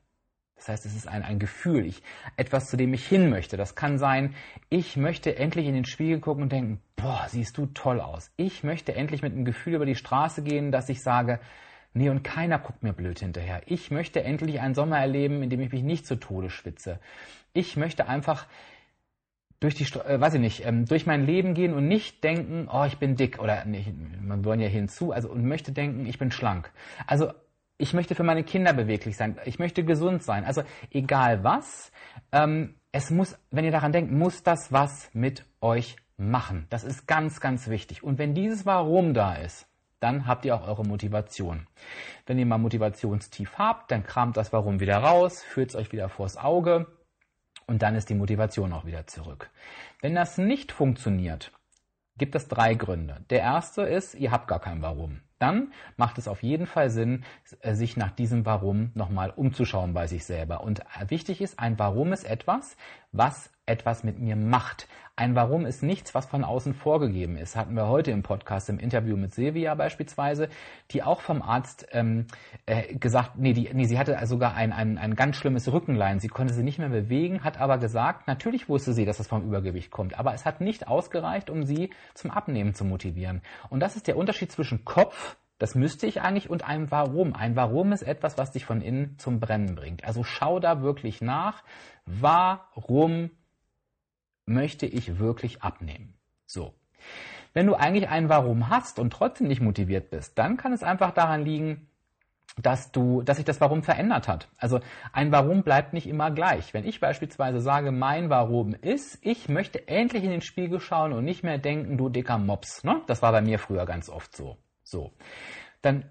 Das heißt, es ist ein, ein Gefühl, ich, etwas, zu dem ich hin möchte. Das kann sein, ich möchte endlich in den Spiegel gucken und denken, boah, siehst du toll aus. Ich möchte endlich mit einem Gefühl über die Straße gehen, dass ich sage, Nee, und keiner guckt mir blöd hinterher. Ich möchte endlich einen Sommer erleben, in dem ich mich nicht zu Tode schwitze. Ich möchte einfach durch die, äh, weiß ich nicht, ähm, durch mein Leben gehen und nicht denken, oh, ich bin dick oder nicht, man wollen ja hinzu, also und möchte denken, ich bin schlank. Also ich möchte für meine Kinder beweglich sein, ich möchte gesund sein. Also egal was, ähm, es muss, wenn ihr daran denkt, muss das was mit euch machen. Das ist ganz, ganz wichtig. Und wenn dieses Warum da ist, dann habt ihr auch eure Motivation. Wenn ihr mal Motivationstief habt, dann kramt das Warum wieder raus, führt es euch wieder vors Auge und dann ist die Motivation auch wieder zurück. Wenn das nicht funktioniert, gibt es drei Gründe. Der erste ist, ihr habt gar kein Warum. Dann macht es auf jeden Fall Sinn, sich nach diesem Warum nochmal umzuschauen bei sich selber. Und wichtig ist, ein Warum ist etwas, was etwas mit mir macht. Ein Warum ist nichts, was von außen vorgegeben ist. Hatten wir heute im Podcast im Interview mit Silvia beispielsweise, die auch vom Arzt ähm, äh, gesagt, nee, die, nee, sie hatte sogar ein, ein, ein ganz schlimmes Rückenlein. Sie konnte sie nicht mehr bewegen, hat aber gesagt, natürlich wusste sie, dass das vom Übergewicht kommt, aber es hat nicht ausgereicht, um sie zum Abnehmen zu motivieren. Und das ist der Unterschied zwischen Kopf das müsste ich eigentlich und ein Warum. Ein Warum ist etwas, was dich von innen zum Brennen bringt. Also schau da wirklich nach, warum möchte ich wirklich abnehmen? So. Wenn du eigentlich ein Warum hast und trotzdem nicht motiviert bist, dann kann es einfach daran liegen, dass du, dass sich das Warum verändert hat. Also ein Warum bleibt nicht immer gleich. Wenn ich beispielsweise sage, mein Warum ist, ich möchte endlich in den Spiegel schauen und nicht mehr denken, du dicker Mops. Ne? Das war bei mir früher ganz oft so. So. Dann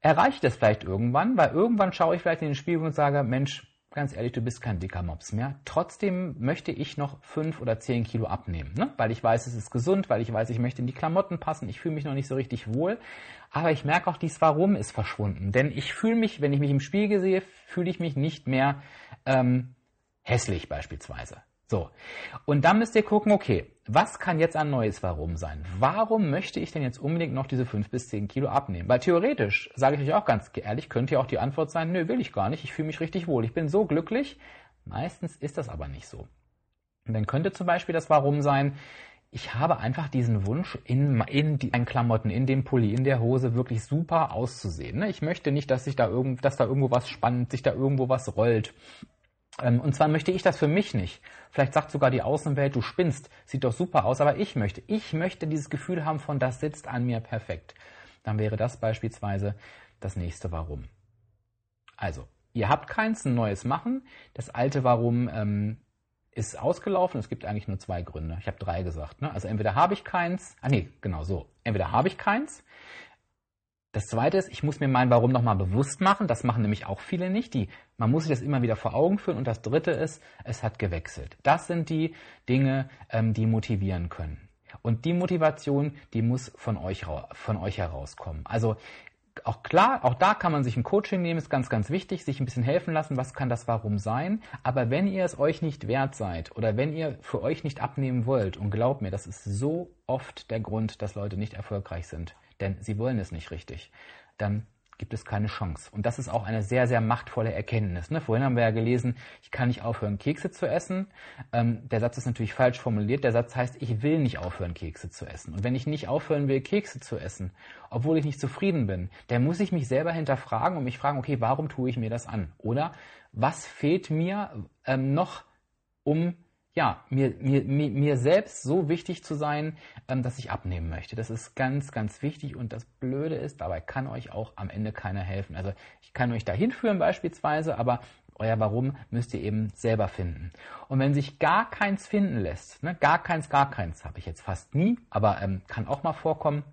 erreiche ich das vielleicht irgendwann, weil irgendwann schaue ich vielleicht in den Spiegel und sage, Mensch, ganz ehrlich, du bist kein dicker Mops mehr. Trotzdem möchte ich noch fünf oder zehn Kilo abnehmen, ne? weil ich weiß, es ist gesund, weil ich weiß, ich möchte in die Klamotten passen, ich fühle mich noch nicht so richtig wohl. Aber ich merke auch, dies Warum ist verschwunden. Denn ich fühle mich, wenn ich mich im Spiegel sehe, fühle ich mich nicht mehr ähm, hässlich beispielsweise. So. Und dann müsst ihr gucken, okay, was kann jetzt ein neues Warum sein? Warum möchte ich denn jetzt unbedingt noch diese 5 bis 10 Kilo abnehmen? Weil theoretisch, sage ich euch auch ganz ehrlich, könnte ja auch die Antwort sein, nö, will ich gar nicht, ich fühle mich richtig wohl, ich bin so glücklich. Meistens ist das aber nicht so. Und dann könnte zum Beispiel das Warum sein, ich habe einfach diesen Wunsch, in, in die Klamotten, in dem Pulli, in der Hose wirklich super auszusehen. Ne? Ich möchte nicht, dass sich da irgend, dass da irgendwo was spannt, sich da irgendwo was rollt. Ähm, und zwar möchte ich das für mich nicht. Vielleicht sagt sogar die Außenwelt, du spinnst, sieht doch super aus, aber ich möchte. Ich möchte dieses Gefühl haben von, das sitzt an mir perfekt. Dann wäre das beispielsweise das nächste Warum. Also, ihr habt keins, ein neues machen. Das alte Warum ähm, ist ausgelaufen. Es gibt eigentlich nur zwei Gründe. Ich habe drei gesagt. Ne? Also entweder habe ich keins, ah nee, genau so. Entweder habe ich keins, das zweite ist, ich muss mir mein Warum nochmal bewusst machen. Das machen nämlich auch viele nicht. Die, man muss sich das immer wieder vor Augen führen. Und das dritte ist, es hat gewechselt. Das sind die Dinge, ähm, die motivieren können. Und die Motivation, die muss von euch, von euch herauskommen. Also auch klar, auch da kann man sich ein Coaching nehmen, ist ganz, ganz wichtig, sich ein bisschen helfen lassen, was kann das Warum sein. Aber wenn ihr es euch nicht wert seid oder wenn ihr für euch nicht abnehmen wollt, und glaubt mir, das ist so oft der Grund, dass Leute nicht erfolgreich sind, denn sie wollen es nicht richtig, dann gibt es keine Chance. Und das ist auch eine sehr, sehr machtvolle Erkenntnis. Ne? Vorhin haben wir ja gelesen, ich kann nicht aufhören, Kekse zu essen. Ähm, der Satz ist natürlich falsch formuliert. Der Satz heißt, ich will nicht aufhören, Kekse zu essen. Und wenn ich nicht aufhören will, Kekse zu essen, obwohl ich nicht zufrieden bin, dann muss ich mich selber hinterfragen und mich fragen, okay, warum tue ich mir das an? Oder was fehlt mir ähm, noch, um ja, mir, mir, mir, mir selbst so wichtig zu sein, ähm, dass ich abnehmen möchte. Das ist ganz, ganz wichtig und das Blöde ist, dabei kann euch auch am Ende keiner helfen. Also ich kann euch dahin führen beispielsweise, aber euer Warum müsst ihr eben selber finden. Und wenn sich gar keins finden lässt, ne, gar keins, gar keins, habe ich jetzt fast nie, aber ähm, kann auch mal vorkommen,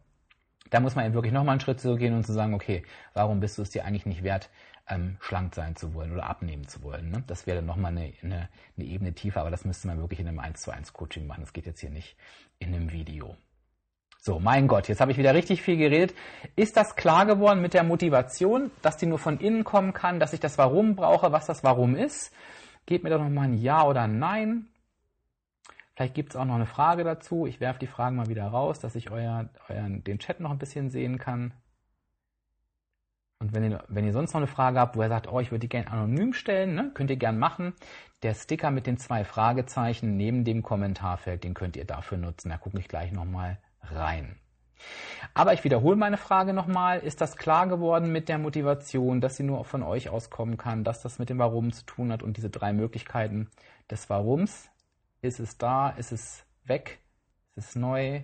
da muss man eben wirklich nochmal einen Schritt zurückgehen und zu sagen, okay, warum bist du es dir eigentlich nicht wert, ähm, schlank sein zu wollen oder abnehmen zu wollen. Ne? Das wäre dann nochmal eine, eine, eine Ebene tiefer, aber das müsste man wirklich in einem 1 zu 1 Coaching machen. Das geht jetzt hier nicht in einem Video. So, mein Gott, jetzt habe ich wieder richtig viel geredet. Ist das klar geworden mit der Motivation, dass die nur von innen kommen kann, dass ich das Warum brauche, was das Warum ist? Gebt mir doch nochmal ein Ja oder ein Nein. Vielleicht gibt es auch noch eine Frage dazu. Ich werfe die Fragen mal wieder raus, dass ich euer, euren, den Chat noch ein bisschen sehen kann. Und wenn ihr, wenn ihr sonst noch eine Frage habt, wo ihr sagt, oh, ich würde die gerne anonym stellen, ne, könnt ihr gerne machen. Der Sticker mit den zwei Fragezeichen neben dem Kommentarfeld, den könnt ihr dafür nutzen. Da gucke ich gleich nochmal rein. Aber ich wiederhole meine Frage nochmal. Ist das klar geworden mit der Motivation, dass sie nur von euch auskommen kann, dass das mit dem Warum zu tun hat und diese drei Möglichkeiten des Warums? Ist es da? Ist es weg? Ist es neu?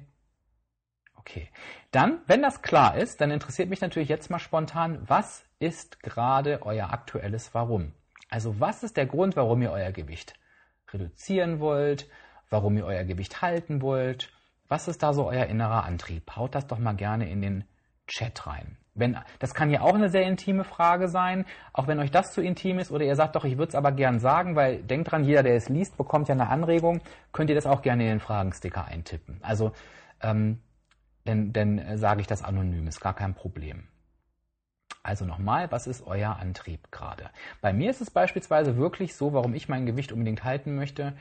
Okay. Dann, wenn das klar ist, dann interessiert mich natürlich jetzt mal spontan, was ist gerade euer aktuelles Warum? Also was ist der Grund, warum ihr euer Gewicht reduzieren wollt, warum ihr euer Gewicht halten wollt? Was ist da so euer innerer Antrieb? Haut das doch mal gerne in den Chat rein. Wenn, das kann ja auch eine sehr intime Frage sein, auch wenn euch das zu intim ist oder ihr sagt doch, ich würde es aber gern sagen, weil denkt dran, jeder, der es liest, bekommt ja eine Anregung, könnt ihr das auch gerne in den Fragensticker eintippen. Also ähm, denn, denn äh, sage ich das anonym, ist gar kein Problem. Also nochmal, was ist euer Antrieb gerade? Bei mir ist es beispielsweise wirklich so, warum ich mein Gewicht unbedingt halten möchte.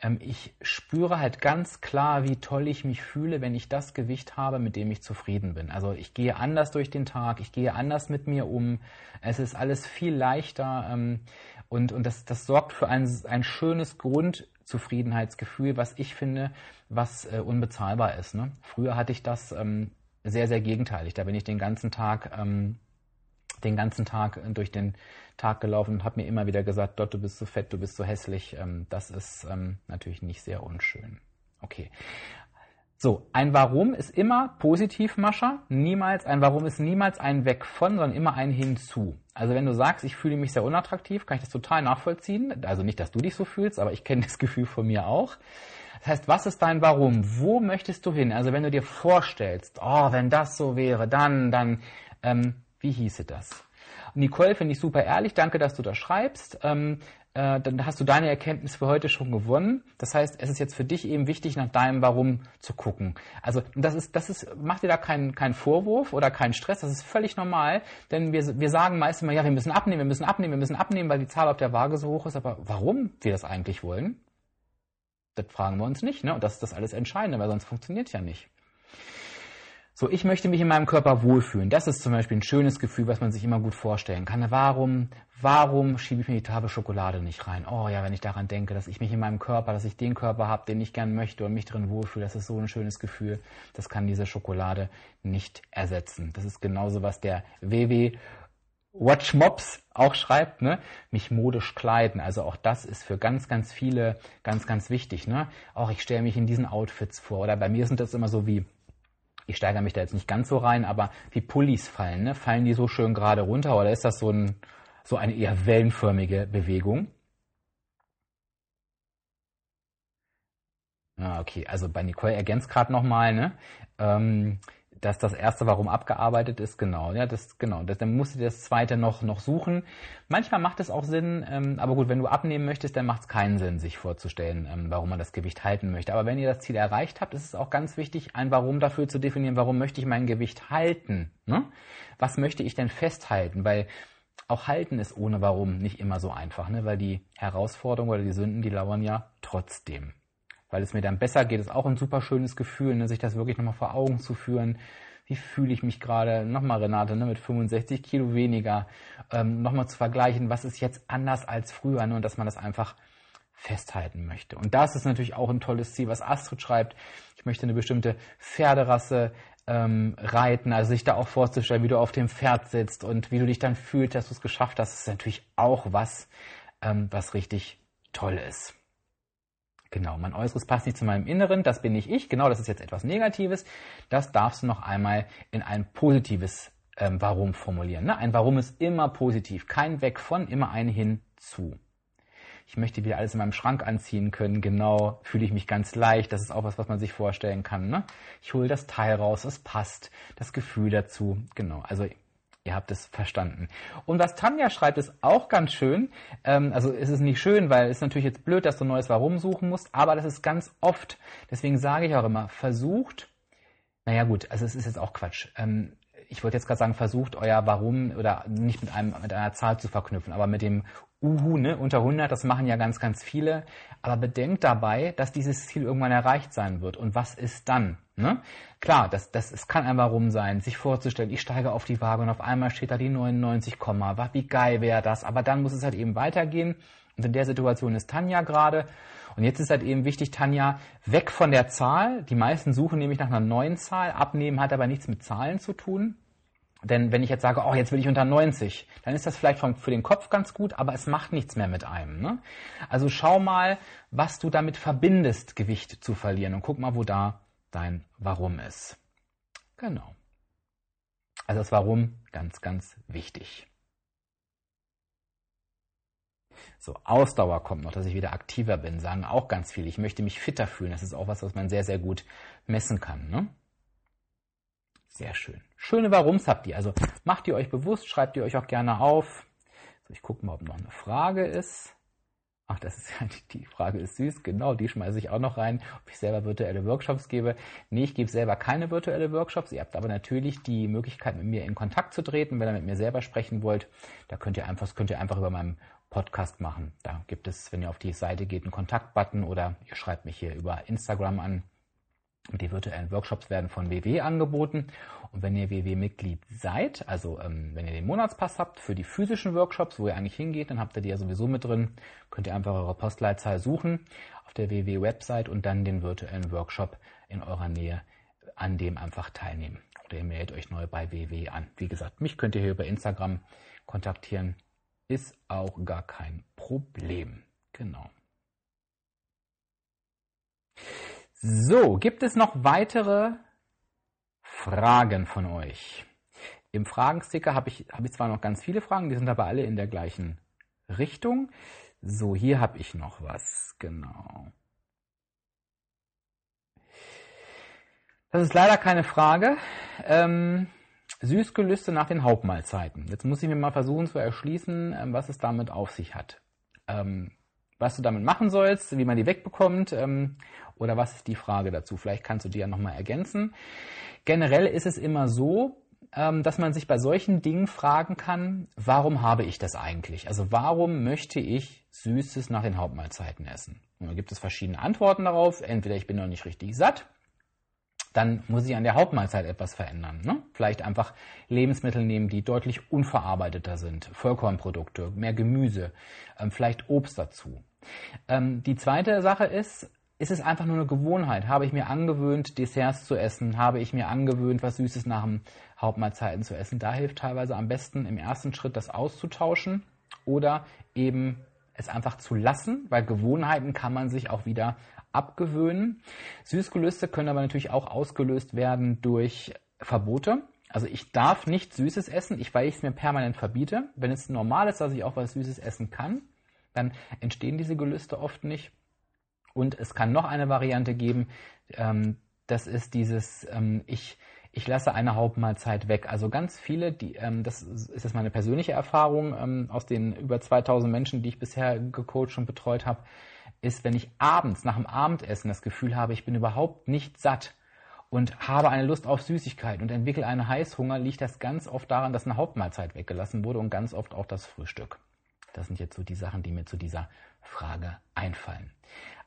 ähm, ich spüre halt ganz klar, wie toll ich mich fühle, wenn ich das Gewicht habe, mit dem ich zufrieden bin. Also ich gehe anders durch den Tag, ich gehe anders mit mir um. Es ist alles viel leichter ähm, und, und das, das sorgt für ein, ein schönes Grundzufriedenheitsgefühl, was ich finde, was äh, unbezahlbar ist. Ne? Früher hatte ich das ähm, sehr, sehr gegenteilig. Da bin ich den ganzen Tag ähm, den ganzen Tag durch den Tag gelaufen und habe mir immer wieder gesagt, Dort, du bist so fett, du bist so hässlich. Ähm, das ist ähm, natürlich nicht sehr unschön. Okay. So, ein Warum ist immer positiv, Mascha. Niemals, ein Warum ist niemals ein Weg von, sondern immer ein Hinzu. Also wenn du sagst, ich fühle mich sehr unattraktiv, kann ich das total nachvollziehen. Also nicht, dass du dich so fühlst, aber ich kenne das Gefühl von mir auch. Das heißt, was ist dein Warum? Wo möchtest du hin? Also wenn du dir vorstellst, oh, wenn das so wäre, dann, dann, ähm, wie hieße das? Nicole, finde ich super ehrlich. Danke, dass du das schreibst. Ähm, äh, dann hast du deine Erkenntnis für heute schon gewonnen. Das heißt, es ist jetzt für dich eben wichtig, nach deinem Warum zu gucken. Also das ist, das ist, mach dir da keinen keinen Vorwurf oder keinen Stress. Das ist völlig normal, denn wir, wir sagen meist immer, ja, wir müssen abnehmen, wir müssen abnehmen, wir müssen abnehmen, weil die Zahl auf der Waage so hoch ist. Aber warum wir das eigentlich wollen, das fragen wir uns nicht. Ne? Und das ist das alles Entscheidende, weil sonst funktioniert ja nicht. So, ich möchte mich in meinem Körper wohlfühlen. Das ist zum Beispiel ein schönes Gefühl, was man sich immer gut vorstellen kann. Warum, warum schiebe ich mir die Tafel Schokolade nicht rein? Oh ja, wenn ich daran denke, dass ich mich in meinem Körper, dass ich den Körper habe, den ich gern möchte und mich drin wohlfühle, das ist so ein schönes Gefühl. Das kann diese Schokolade nicht ersetzen. Das ist genauso, was der WW Watch Mops auch schreibt, ne? mich modisch kleiden. Also auch das ist für ganz, ganz viele ganz, ganz wichtig. Ne? Auch ich stelle mich in diesen Outfits vor. Oder bei mir sind das immer so wie ich steigere mich da jetzt nicht ganz so rein, aber wie Pullis fallen, ne? fallen die so schön gerade runter oder ist das so, ein, so eine eher wellenförmige Bewegung? Ah, okay, also bei Nicole ergänzt gerade nochmal, ne? Ähm, dass das erste Warum abgearbeitet ist, genau. Ja, das, genau. Das, dann musst du das zweite noch, noch suchen. Manchmal macht es auch Sinn, ähm, aber gut, wenn du abnehmen möchtest, dann macht es keinen Sinn, sich vorzustellen, ähm, warum man das Gewicht halten möchte. Aber wenn ihr das Ziel erreicht habt, ist es auch ganz wichtig, ein Warum dafür zu definieren, warum möchte ich mein Gewicht halten? Ne? Was möchte ich denn festhalten? Weil auch halten ist ohne Warum nicht immer so einfach, ne? weil die Herausforderungen oder die Sünden, die lauern ja trotzdem weil es mir dann besser geht. ist auch ein super schönes Gefühl, ne, sich das wirklich nochmal vor Augen zu führen. Wie fühle ich mich gerade? Nochmal, Renate, ne, mit 65 Kilo weniger. Ähm, nochmal zu vergleichen, was ist jetzt anders als früher ne, und dass man das einfach festhalten möchte. Und das ist natürlich auch ein tolles Ziel, was Astrid schreibt. Ich möchte eine bestimmte Pferderasse ähm, reiten, also sich da auch vorzustellen, wie du auf dem Pferd sitzt und wie du dich dann fühlst, dass du es geschafft hast, ist natürlich auch was, ähm, was richtig toll ist. Genau, mein Äußeres passt nicht zu meinem Inneren, das bin nicht ich, genau, das ist jetzt etwas Negatives. Das darfst du noch einmal in ein positives ähm, Warum formulieren. Ne? Ein Warum ist immer positiv, kein Weg von, immer ein Hinzu. Ich möchte wieder alles in meinem Schrank anziehen können, genau, fühle ich mich ganz leicht, das ist auch was, was man sich vorstellen kann. Ne? Ich hole das Teil raus, es passt, das Gefühl dazu, genau. Also Ihr habt es verstanden. Und was Tanja schreibt, ist auch ganz schön. Ähm, also ist es nicht schön, weil es ist natürlich jetzt blöd, dass du ein neues Warum suchen musst, aber das ist ganz oft. Deswegen sage ich auch immer, versucht, naja gut, also es ist jetzt auch Quatsch. Ähm, ich wollte jetzt gerade sagen, versucht euer Warum oder nicht mit einem mit einer Zahl zu verknüpfen, aber mit dem Uhu, ne, unter 100, das machen ja ganz, ganz viele. Aber bedenkt dabei, dass dieses Ziel irgendwann erreicht sein wird. Und was ist dann? Ne? Klar, das, das, es kann ein Warum sein, sich vorzustellen, ich steige auf die Waage und auf einmal steht da die 99, wie geil wäre das? Aber dann muss es halt eben weitergehen. Und in der Situation ist Tanja gerade. Und jetzt ist halt eben wichtig, Tanja, weg von der Zahl. Die meisten suchen nämlich nach einer neuen Zahl. Abnehmen hat aber nichts mit Zahlen zu tun. Denn wenn ich jetzt sage, oh, jetzt will ich unter 90, dann ist das vielleicht für den Kopf ganz gut, aber es macht nichts mehr mit einem. Ne? Also schau mal, was du damit verbindest, Gewicht zu verlieren und guck mal, wo da dein Warum ist. Genau. Also das Warum ganz, ganz wichtig. So, Ausdauer kommt noch, dass ich wieder aktiver bin, sagen auch ganz viele. Ich möchte mich fitter fühlen. Das ist auch was, was man sehr, sehr gut messen kann. Ne? Sehr schön. Schöne Warums habt ihr. Also macht ihr euch bewusst, schreibt ihr euch auch gerne auf. So, ich gucke mal, ob noch eine Frage ist. Ach, das ist ja, die Frage ist süß, genau, die schmeiße ich auch noch rein, ob ich selber virtuelle Workshops gebe. Nee, ich gebe selber keine virtuelle Workshops. Ihr habt aber natürlich die Möglichkeit, mit mir in Kontakt zu treten, wenn ihr mit mir selber sprechen wollt. Da könnt ihr einfach, das könnt ihr einfach über meinem Podcast machen. Da gibt es, wenn ihr auf die Seite geht, einen Kontaktbutton oder ihr schreibt mich hier über Instagram an. Die virtuellen Workshops werden von WW angeboten. Und wenn ihr WW-Mitglied seid, also ähm, wenn ihr den Monatspass habt für die physischen Workshops, wo ihr eigentlich hingeht, dann habt ihr die ja sowieso mit drin. Könnt ihr einfach eure Postleitzahl suchen auf der WW-Website und dann den virtuellen Workshop in eurer Nähe an dem einfach teilnehmen. Oder ihr meldet euch neu bei WW an. Wie gesagt, mich könnt ihr hier über Instagram kontaktieren. Ist auch gar kein Problem. Genau. So, gibt es noch weitere Fragen von euch? Im Fragensticker habe ich, hab ich zwar noch ganz viele Fragen, die sind aber alle in der gleichen Richtung. So, hier habe ich noch was. Genau. Das ist leider keine Frage. Ähm, Süßgelüste nach den Hauptmahlzeiten. Jetzt muss ich mir mal versuchen zu erschließen, ähm, was es damit auf sich hat. Ähm, was du damit machen sollst, wie man die wegbekommt ähm, oder was ist die Frage dazu? Vielleicht kannst du die ja nochmal ergänzen. Generell ist es immer so, ähm, dass man sich bei solchen Dingen fragen kann, warum habe ich das eigentlich? Also warum möchte ich Süßes nach den Hauptmahlzeiten essen? Und da gibt es verschiedene Antworten darauf. Entweder ich bin noch nicht richtig satt, dann muss ich an der Hauptmahlzeit etwas verändern. Ne? Vielleicht einfach Lebensmittel nehmen, die deutlich unverarbeiteter sind. Vollkornprodukte, mehr Gemüse, ähm, vielleicht Obst dazu. Ähm, die zweite Sache ist, ist es einfach nur eine Gewohnheit? Habe ich mir angewöhnt, Desserts zu essen? Habe ich mir angewöhnt, was Süßes nach dem Hauptmahlzeiten zu essen? Da hilft teilweise am besten im ersten Schritt das auszutauschen oder eben es einfach zu lassen, weil Gewohnheiten kann man sich auch wieder abgewöhnen. Süßgelüste können aber natürlich auch ausgelöst werden durch Verbote. Also ich darf nicht Süßes essen, weil ich es mir permanent verbiete. Wenn es normal ist, dass ich auch was Süßes essen kann, dann entstehen diese Gelüste oft nicht. Und es kann noch eine Variante geben, ähm, das ist dieses, ähm, ich, ich lasse eine Hauptmahlzeit weg. Also ganz viele, die, ähm, das ist jetzt meine persönliche Erfahrung ähm, aus den über 2000 Menschen, die ich bisher gecoacht und betreut habe, ist, wenn ich abends nach dem Abendessen das Gefühl habe, ich bin überhaupt nicht satt und habe eine Lust auf Süßigkeit und entwickle einen Heißhunger, liegt das ganz oft daran, dass eine Hauptmahlzeit weggelassen wurde und ganz oft auch das Frühstück. Das sind jetzt so die Sachen, die mir zu dieser Frage einfallen.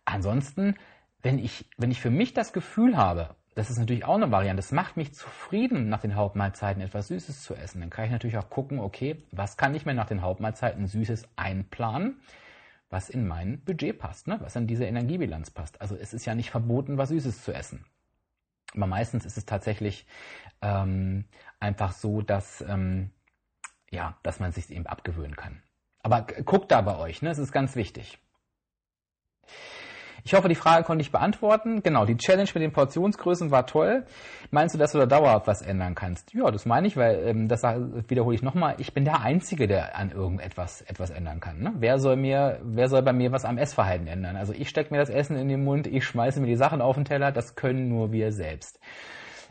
Ansonsten, wenn ich, wenn ich für mich das Gefühl habe, das ist natürlich auch eine Variante, das macht mich zufrieden, nach den Hauptmahlzeiten etwas Süßes zu essen, dann kann ich natürlich auch gucken, okay, was kann ich mir nach den Hauptmahlzeiten Süßes einplanen, was in mein Budget passt, ne? was in diese Energiebilanz passt. Also es ist ja nicht verboten, was Süßes zu essen. Aber meistens ist es tatsächlich ähm, einfach so, dass, ähm, ja, dass man sich eben abgewöhnen kann. Aber guckt da bei euch, ne? das ist ganz wichtig. Ich hoffe, die Frage konnte ich beantworten. Genau, die Challenge mit den Portionsgrößen war toll. Meinst du, dass du da dauerhaft was ändern kannst? Ja, das meine ich, weil ähm, das wiederhole ich nochmal. Ich bin der Einzige, der an irgendetwas etwas ändern kann. Ne? Wer soll mir, wer soll bei mir was am Essverhalten ändern? Also ich stecke mir das Essen in den Mund, ich schmeiße mir die Sachen auf den Teller. Das können nur wir selbst.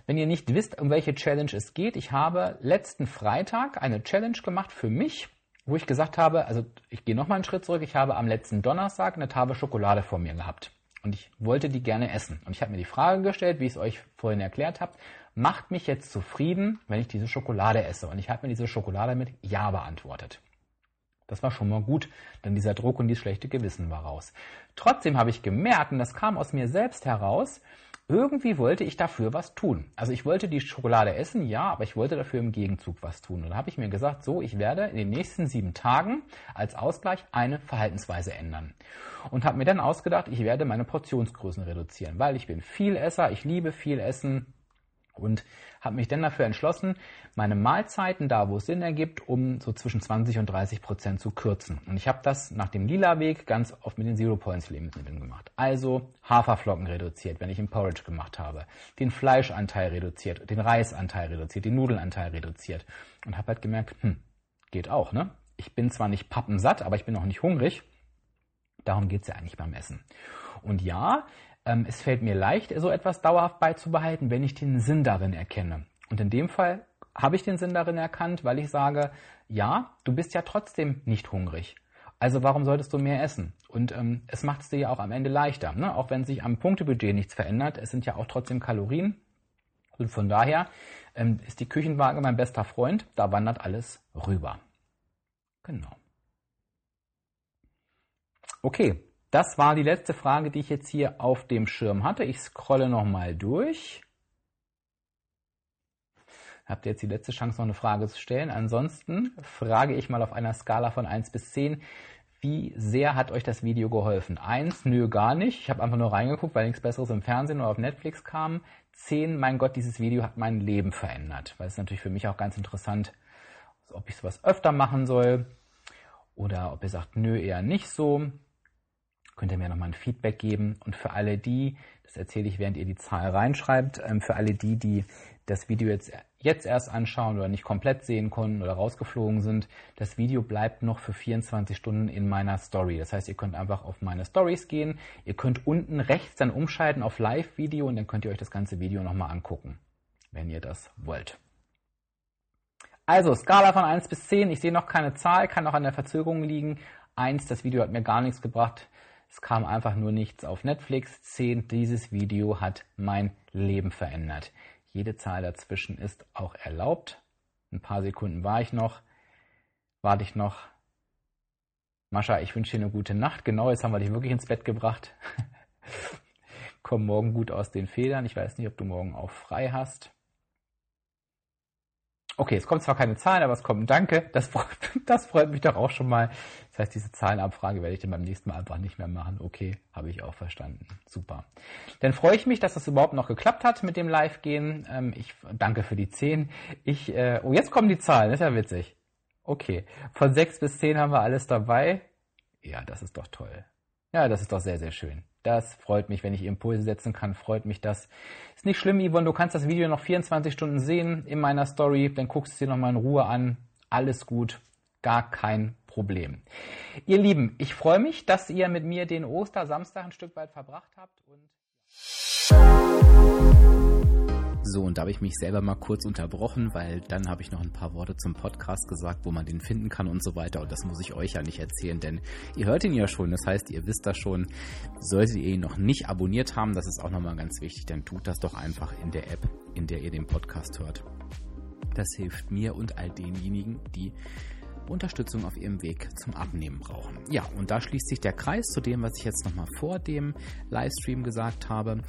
Wenn ihr nicht wisst, um welche Challenge es geht, ich habe letzten Freitag eine Challenge gemacht für mich wo ich gesagt habe, also ich gehe nochmal einen Schritt zurück, ich habe am letzten Donnerstag eine Tafel Schokolade vor mir gehabt und ich wollte die gerne essen. Und ich habe mir die Frage gestellt, wie ich es euch vorhin erklärt habe, macht mich jetzt zufrieden, wenn ich diese Schokolade esse? Und ich habe mir diese Schokolade mit Ja beantwortet. Das war schon mal gut, denn dieser Druck und dieses schlechte Gewissen war raus. Trotzdem habe ich gemerkt, und das kam aus mir selbst heraus, irgendwie wollte ich dafür was tun. Also ich wollte die Schokolade essen, ja, aber ich wollte dafür im Gegenzug was tun. Und da habe ich mir gesagt, so, ich werde in den nächsten sieben Tagen als Ausgleich eine Verhaltensweise ändern. Und habe mir dann ausgedacht, ich werde meine Portionsgrößen reduzieren, weil ich bin viel Esser, ich liebe viel Essen und habe mich dann dafür entschlossen, meine Mahlzeiten da, wo es Sinn ergibt, um so zwischen 20 und 30 Prozent zu kürzen. Und ich habe das nach dem lila Weg ganz oft mit den Zero Points Lebensmitteln gemacht. Also Haferflocken reduziert, wenn ich im Porridge gemacht habe, den Fleischanteil reduziert, den Reisanteil reduziert, den Nudelanteil reduziert und habe halt gemerkt, hm, geht auch, ne? Ich bin zwar nicht pappensatt, aber ich bin auch nicht hungrig. Darum geht's ja eigentlich beim Essen. Und ja, ähm, es fällt mir leicht, so etwas dauerhaft beizubehalten, wenn ich den Sinn darin erkenne. Und in dem Fall habe ich den Sinn darin erkannt, weil ich sage, ja, du bist ja trotzdem nicht hungrig. Also warum solltest du mehr essen? Und ähm, es macht es dir ja auch am Ende leichter. Ne? Auch wenn sich am Punktebudget nichts verändert, es sind ja auch trotzdem Kalorien. Und von daher ähm, ist die Küchenwaage mein bester Freund. Da wandert alles rüber. Genau. Okay, das war die letzte Frage, die ich jetzt hier auf dem Schirm hatte. Ich scrolle nochmal durch. Habt ihr jetzt die letzte Chance, noch eine Frage zu stellen? Ansonsten frage ich mal auf einer Skala von 1 bis 10, wie sehr hat euch das Video geholfen? 1, nö, gar nicht. Ich habe einfach nur reingeguckt, weil nichts Besseres im Fernsehen oder auf Netflix kam. 10, mein Gott, dieses Video hat mein Leben verändert. Weil es natürlich für mich auch ganz interessant, ob ich sowas öfter machen soll oder ob ihr sagt, nö, eher nicht so könnt ihr mir nochmal ein Feedback geben. Und für alle die, das erzähle ich, während ihr die Zahl reinschreibt, ähm, für alle die, die das Video jetzt, jetzt erst anschauen oder nicht komplett sehen konnten oder rausgeflogen sind, das Video bleibt noch für 24 Stunden in meiner Story. Das heißt, ihr könnt einfach auf meine Stories gehen. Ihr könnt unten rechts dann umschalten auf Live-Video und dann könnt ihr euch das ganze Video nochmal angucken, wenn ihr das wollt. Also, Skala von 1 bis 10. Ich sehe noch keine Zahl, kann auch an der Verzögerung liegen. 1, das Video hat mir gar nichts gebracht. Es kam einfach nur nichts auf Netflix. 10. Dieses Video hat mein Leben verändert. Jede Zahl dazwischen ist auch erlaubt. Ein paar Sekunden war ich noch. Warte ich noch. Mascha, ich wünsche dir eine gute Nacht. Genau, jetzt haben wir dich wirklich ins Bett gebracht. Komm morgen gut aus den Federn. Ich weiß nicht, ob du morgen auch frei hast. Okay, es kommt zwar keine Zahlen, aber es kommt ein Danke. Das freut, das freut mich doch auch schon mal. Das heißt, diese Zahlenabfrage werde ich dann beim nächsten Mal einfach nicht mehr machen. Okay, habe ich auch verstanden. Super. Dann freue ich mich, dass das überhaupt noch geklappt hat mit dem Live-Gehen. Ähm, ich danke für die 10. Ich, äh, oh, jetzt kommen die Zahlen. Ist ja witzig. Okay, von 6 bis 10 haben wir alles dabei. Ja, das ist doch toll. Ja, das ist doch sehr, sehr schön. Das freut mich, wenn ich Impulse setzen kann, freut mich das. Ist nicht schlimm, Yvonne, du kannst das Video noch 24 Stunden sehen in meiner Story, dann guckst du es dir nochmal in Ruhe an. Alles gut, gar kein Problem. Ihr Lieben, ich freue mich, dass ihr mit mir den Ostersamstag ein Stück weit verbracht habt und so, und da habe ich mich selber mal kurz unterbrochen, weil dann habe ich noch ein paar Worte zum Podcast gesagt, wo man den finden kann und so weiter. Und das muss ich euch ja nicht erzählen, denn ihr hört ihn ja schon. Das heißt, ihr wisst das schon. Solltet ihr ihn noch nicht abonniert haben, das ist auch nochmal ganz wichtig, dann tut das doch einfach in der App, in der ihr den Podcast hört. Das hilft mir und all denjenigen, die Unterstützung auf ihrem Weg zum Abnehmen brauchen. Ja, und da schließt sich der Kreis zu dem, was ich jetzt nochmal vor dem Livestream gesagt habe.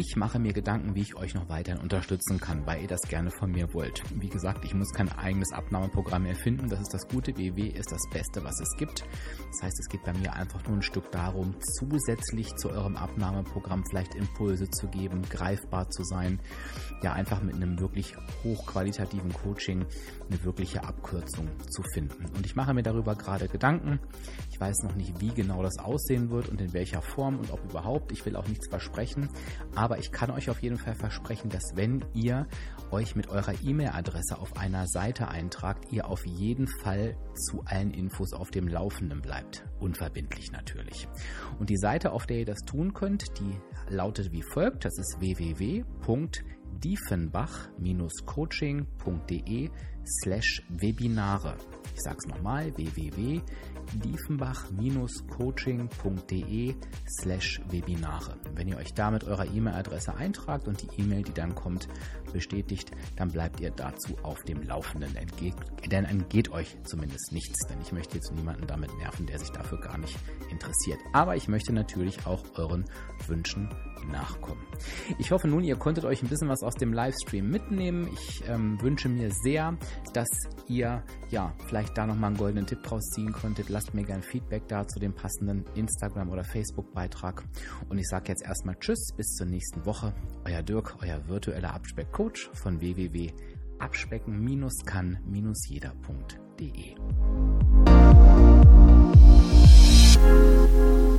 Ich mache mir Gedanken, wie ich euch noch weiterhin unterstützen kann, weil ihr das gerne von mir wollt. Wie gesagt, ich muss kein eigenes Abnahmeprogramm erfinden. Das ist das Gute. WW ist das Beste, was es gibt. Das heißt, es geht bei mir einfach nur ein Stück darum, zusätzlich zu eurem Abnahmeprogramm vielleicht Impulse zu geben, greifbar zu sein. Ja, einfach mit einem wirklich hochqualitativen Coaching eine wirkliche Abkürzung zu finden. Und ich mache mir darüber gerade Gedanken. Ich weiß noch nicht, wie genau das aussehen wird und in welcher Form und ob überhaupt. Ich will auch nichts versprechen. Aber ich kann euch auf jeden Fall versprechen, dass wenn ihr euch mit eurer E-Mail-Adresse auf einer Seite eintragt, ihr auf jeden Fall zu allen Infos auf dem Laufenden bleibt. Unverbindlich natürlich. Und die Seite, auf der ihr das tun könnt, die lautet wie folgt. Das ist www.diefenbach-coaching.de slash Webinare. Ich sage es nochmal, www.diefenbach-coaching.de slash Webinare. Wenn ihr euch da mit eurer E-Mail-Adresse eintragt und die E-Mail, die dann kommt, bestätigt, dann bleibt ihr dazu auf dem Laufenden. Denn entgeht euch zumindest nichts, denn ich möchte jetzt niemanden damit nerven, der sich dafür gar nicht interessiert. Aber ich möchte natürlich auch euren Wünschen nachkommen. Ich hoffe nun, ihr konntet euch ein bisschen was aus dem Livestream mitnehmen. Ich ähm, wünsche mir sehr, dass ihr ja vielleicht da nochmal einen goldenen Tipp draus ziehen konntet. Lasst mir gerne Feedback da zu dem passenden Instagram- oder Facebook-Beitrag. Und ich sage jetzt erstmal Tschüss, bis zur nächsten Woche. Euer Dirk, euer virtueller Abspeck-Coach von www.abspecken-kann-jeder.de.